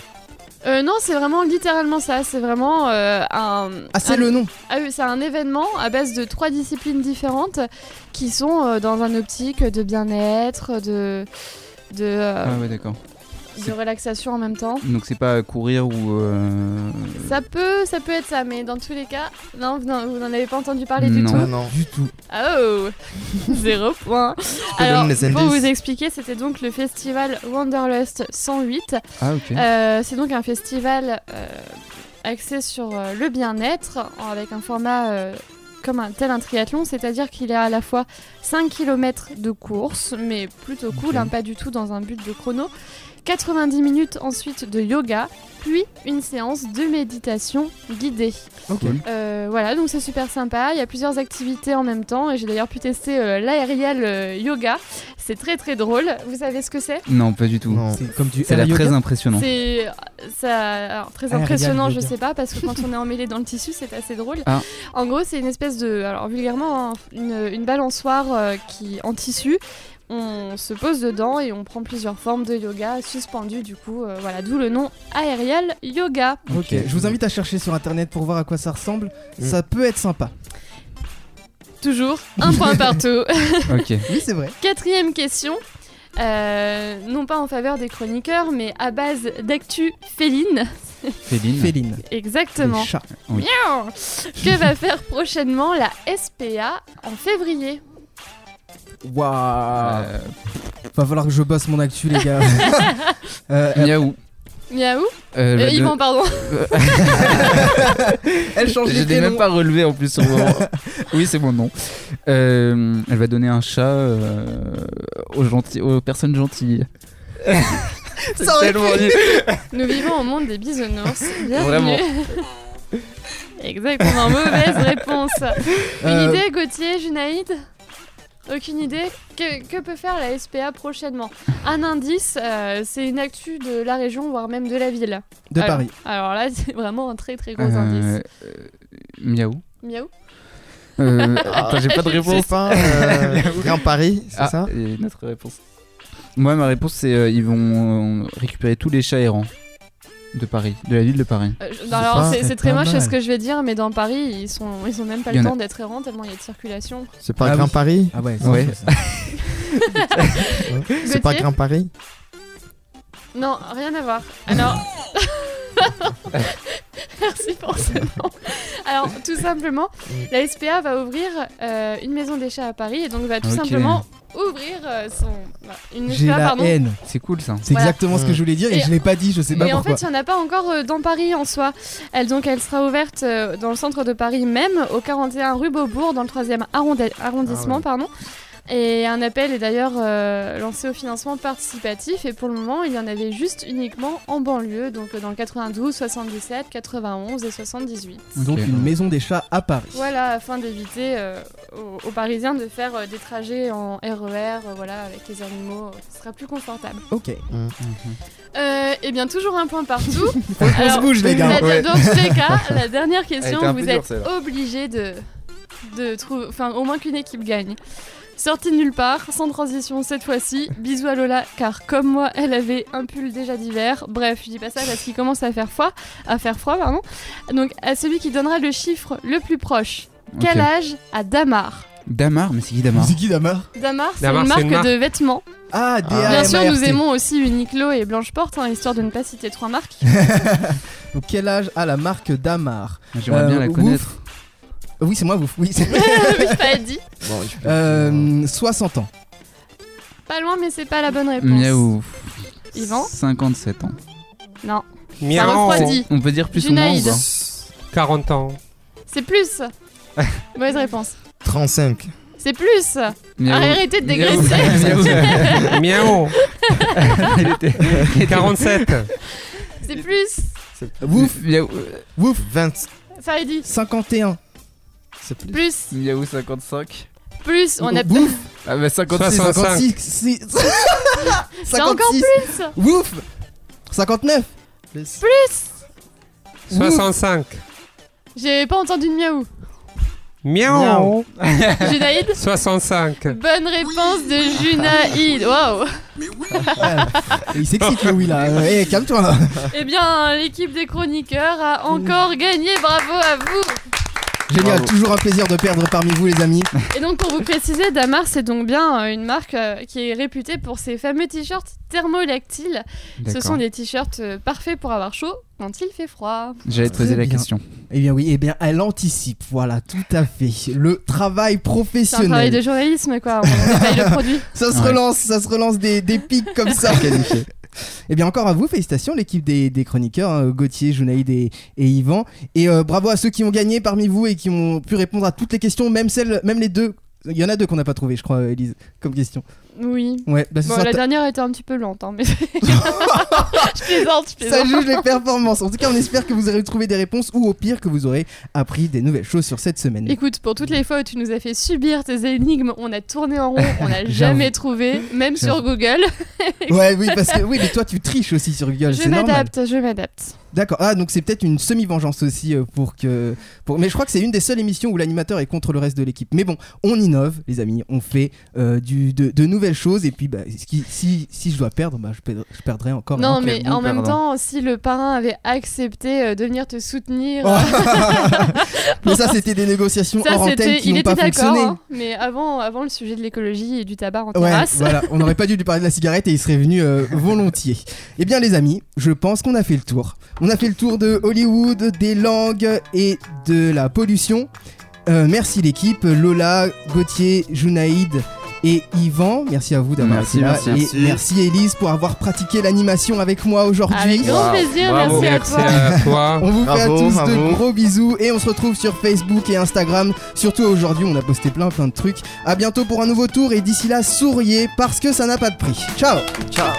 Euh, non, c'est vraiment littéralement ça. C'est vraiment euh, un. Ah, c'est un- le nom Ah oui, c'est un événement à base de trois disciplines différentes qui sont euh, dans un optique de bien-être, de de, euh, Ah ouais, d'accord. De relaxation en même temps. Donc c'est pas courir ou. euh, Ça peut, ça peut être ça, mais dans tous les cas, non, vous n'en vous n'en avez pas entendu parler du Non. tout. Ah non. Du tout. Oh (laughs) Zéro point. Alors, pour vous expliquer, c'était donc le festival Wanderlust 108. Ah ok. Euh, c'est donc un festival euh, axé sur euh, le bien-être, en- avec un format euh, comme un tel un triathlon, c'est-à-dire qu'il y a à la fois 5 km de course, mais plutôt cool, hein, pas du tout dans un but de chrono, 90 minutes ensuite de yoga, puis une séance de méditation guidée. Ok. Euh, voilà, donc c'est super sympa. Il y a plusieurs activités en même temps et j'ai d'ailleurs pu tester euh, l'aérial euh, yoga. C'est très très drôle. Vous savez ce que c'est? Non, pas du tout. C'est comme du très impressionnant. C'est ça, alors, très Aérial impressionnant, je sais pas, parce que quand on est emmêlé dans le tissu, c'est assez drôle. Ah. En gros, c'est une espèce de, alors vulgairement, hein, une, une balançoire euh, qui en tissu. On se pose dedans et on prend plusieurs formes de yoga suspendues, du coup, euh, voilà, d'où le nom aérial yoga. Ok, je vous invite à chercher sur internet pour voir à quoi ça ressemble. Mm. Ça peut être sympa. Toujours un point (laughs) partout. Ok. Oui, c'est vrai. Quatrième question. Euh, non pas en faveur des chroniqueurs, mais à base d'actu féline. Féline. Féline. Exactement. Les chats. Miaou. Que va faire prochainement la SPA en février? Waouh. Va falloir que je bosse mon actu, les gars. (laughs) Euh, Miaou. Miaou Euh, Euh, Yvan, pardon. (laughs) elle change Je l'ai même pas relevé en plus sur le moment. (laughs) oui, c'est mon nom. Euh, elle va donner un chat euh, aux, gentils, aux personnes gentilles. Ça Tellement. Nous vivons au monde des bisounours. Bienvenue. Vraiment. Exactement, mauvaise réponse. Une Euh, idée, Gauthier, Junaïd? Aucune idée que, que peut faire la SPA prochainement? Un indice, euh, c'est une actu de la région, voire même de la ville. De Alors- Paris. Alors là, c'est vraiment un très très gros Euh, indice. euh, miaou. Miaou Euh, (laughs) attends, j'ai pas de réponse. Euh, (laughs) Grand Paris, c'est Ah, ça? et notre réponse. Moi, ma réponse, c'est euh, ils vont euh, récupérer tous les chats errants de Paris, de la ville de Paris. Euh, je- alors c'est très moche ce que je vais dire, mais dans Paris, ils sont ils ont même pas le a- temps d'être errants tellement il y a de circulation. C'est pas Ah Grand oui. Paris Ah ouais, Ouais. C'est (laughs) pas Grand Paris Non, rien à voir. Alors. (laughs) (laughs) Merci pour ce nom. Alors, tout simplement, la SPA va ouvrir euh, une maison des chats à Paris et donc va tout Ok. simplement ouvrir euh, son. voilà, une J'ai SPA, la pardon. haine. C'est cool ça. C'est Voilà. exactement ce que je voulais dire et, Et- je l'ai pas dit, je sais pas Et en pourquoi. fait, il n'y en a pas encore euh, dans Paris en soi. Elle, donc, elle sera ouverte euh, dans le centre de Paris même, au 41 rue Beaubourg, dans le 3e arrondi- arrondissement. Ah ouais. pardon. Et un appel est d'ailleurs euh, lancé au financement participatif. Et pour le moment, il y en avait juste uniquement en banlieue, donc euh, dans le 92, 77, 91 et 78. Donc une maison des chats à Paris. Voilà, afin d'éviter euh, aux, aux Parisiens de faire euh, des trajets en RER, euh, voilà, avec les animaux, ce sera plus confortable. Ok. Euh, et bien, toujours un point partout. (laughs) Faut qu'on se Alors, bouge, les gars. la- Dans tous les cas, (laughs) la dernière question, vous êtes obligé de, de trouver, enfin au moins qu'une équipe gagne. Sortie de nulle part, sans transition cette fois-ci. Bisous à Lola, car comme moi, elle avait un pull déjà d'hiver. Bref, je dis pas ça parce qu'il commence à faire froid, à faire froid, pardon. Donc à celui qui donnera le chiffre le plus proche. Quel âge a Damar? Damar, mais c'est qui Damar? C'est qui Damar? Damar, c'est une marque une marque. de vêtements. Ah. D.A.M.A.R.T. Bien sûr, nous aimons aussi Uniqlo et Blanche Porte, hein, histoire de ne pas citer trois marques. (laughs) Donc quel âge a la marque Damar? J'aimerais Euh, bien la ouf. connaître. Oui, c'est moi, vous. Oui, c'est (laughs) oui, pas dit. Bon, je- Euh, 60 ans. Pas loin, mais c'est pas la bonne réponse. Miaou. Yvan 57 ans. Non. Miaou. refroidit. On peut dire plus ou moins Junaïd. ou pas 40 ans. C'est plus. (laughs) Mauvaise réponse. 35. C'est plus. Miaou. Arrêtez de Miaou. dégraisser. (laughs) Miaou. Miaou. Il était- 47. C'est plus. Wouf, Miaou. wouf. 20. Ça est dit. 51. C'est plus. Plus. Miaou 55. Plus. On a Wouf. Ah bah 56. 60. 56. si- C'est encore 56. plus. Wouf. 59. Plus. Plus. 65. J'ai pas entendu de miaou. Miaou. (laughs) Junaïd 65. Bonne réponse de Junaïd. Waouh. Il s'excite, le oui, là. Eh, calme-toi. Eh bien, l'équipe des chroniqueurs a encore gagné. Bravo à vous. Génial, Bravo. toujours un plaisir de perdre parmi vous, les amis. Et donc pour vous préciser, Damar c'est donc bien euh, une marque euh, qui est réputée pour ses fameux t-shirts thermolactiles. Ce sont des t-shirts euh, parfaits pour avoir chaud quand il fait froid. J'allais te poser la bien. question. Eh bien oui, eh bien elle anticipe, voilà, tout à fait. Le travail C'est un professionnel. travail de journalisme quoi, on (laughs) le produit. Ça se Ouais. relance, ça se relance des, des pics comme ça. Eh bien encore à vous, félicitations l'équipe des, chroniqueurs, hein, Gauthier, Junaïd et, et Yvan. Et euh, bravo à ceux qui ont gagné parmi vous et qui ont pu répondre à toutes les questions, même celles, même les deux. Il y en a deux qu'on n'a pas trouvé, je crois, Elise, comme question. Oui. Ouais, bah, Bon, la dernière était un petit peu lente, hein, mais (laughs) je plaisante, je ça plaisante. juge les performances. En tout cas, on espère que vous aurez trouvé des réponses ou au pire que vous aurez appris des nouvelles choses sur cette semaine. Écoute, pour toutes les fois où tu nous as fait subir tes énigmes, on a tourné en rond, on n'a (laughs) jamais trouvé, même sur Google. (laughs) Ouais, oui, parce que oui, mais toi tu triches aussi sur Google, Je m'adapte, je m'adapte. D'accord. Ah, donc c'est peut-être une semi-vengeance aussi euh, pour que. Pour... Mais je crois que c'est une des seules émissions où l'animateur est contre le reste de l'équipe. Mais bon, on innove, les amis. On fait euh, du, de, de nouvelles choses. Et puis, bah, si, si je dois perdre, bah, je, perdrai, je perdrai encore. Non, mais en même perdant. temps, si le parrain avait accepté euh, de venir te soutenir, Oh. (laughs) mais ça, c'était des négociations ça hors antenne qui n'ont pas d'accord. fonctionné. hein. mais avant, avant le sujet de l'écologie et du tabac en Ouais, terrasse. voilà, on n'aurait pas dû lui parler de la cigarette et il serait venu euh, (laughs) volontiers. Eh bien, les amis, je pense qu'on a fait le tour. On a fait le tour de Hollywood, des langues et de la pollution. Euh, merci l'équipe, Lola, Gauthier, Junaïd et Yvan. Merci à vous d'avoir Merci, été là. merci. Et Merci. merci Elise pour avoir pratiqué l'animation avec moi aujourd'hui. Avec grand plaisir, Bravo, merci à merci toi. à toi. (laughs) On vous fait à Bravo, tous de gros bisous et on se retrouve sur Facebook et Instagram. Surtout aujourd'hui, on a posté plein plein de trucs. À bientôt pour un nouveau tour et d'ici là, souriez parce que ça n'a pas de prix. Ciao Ciao.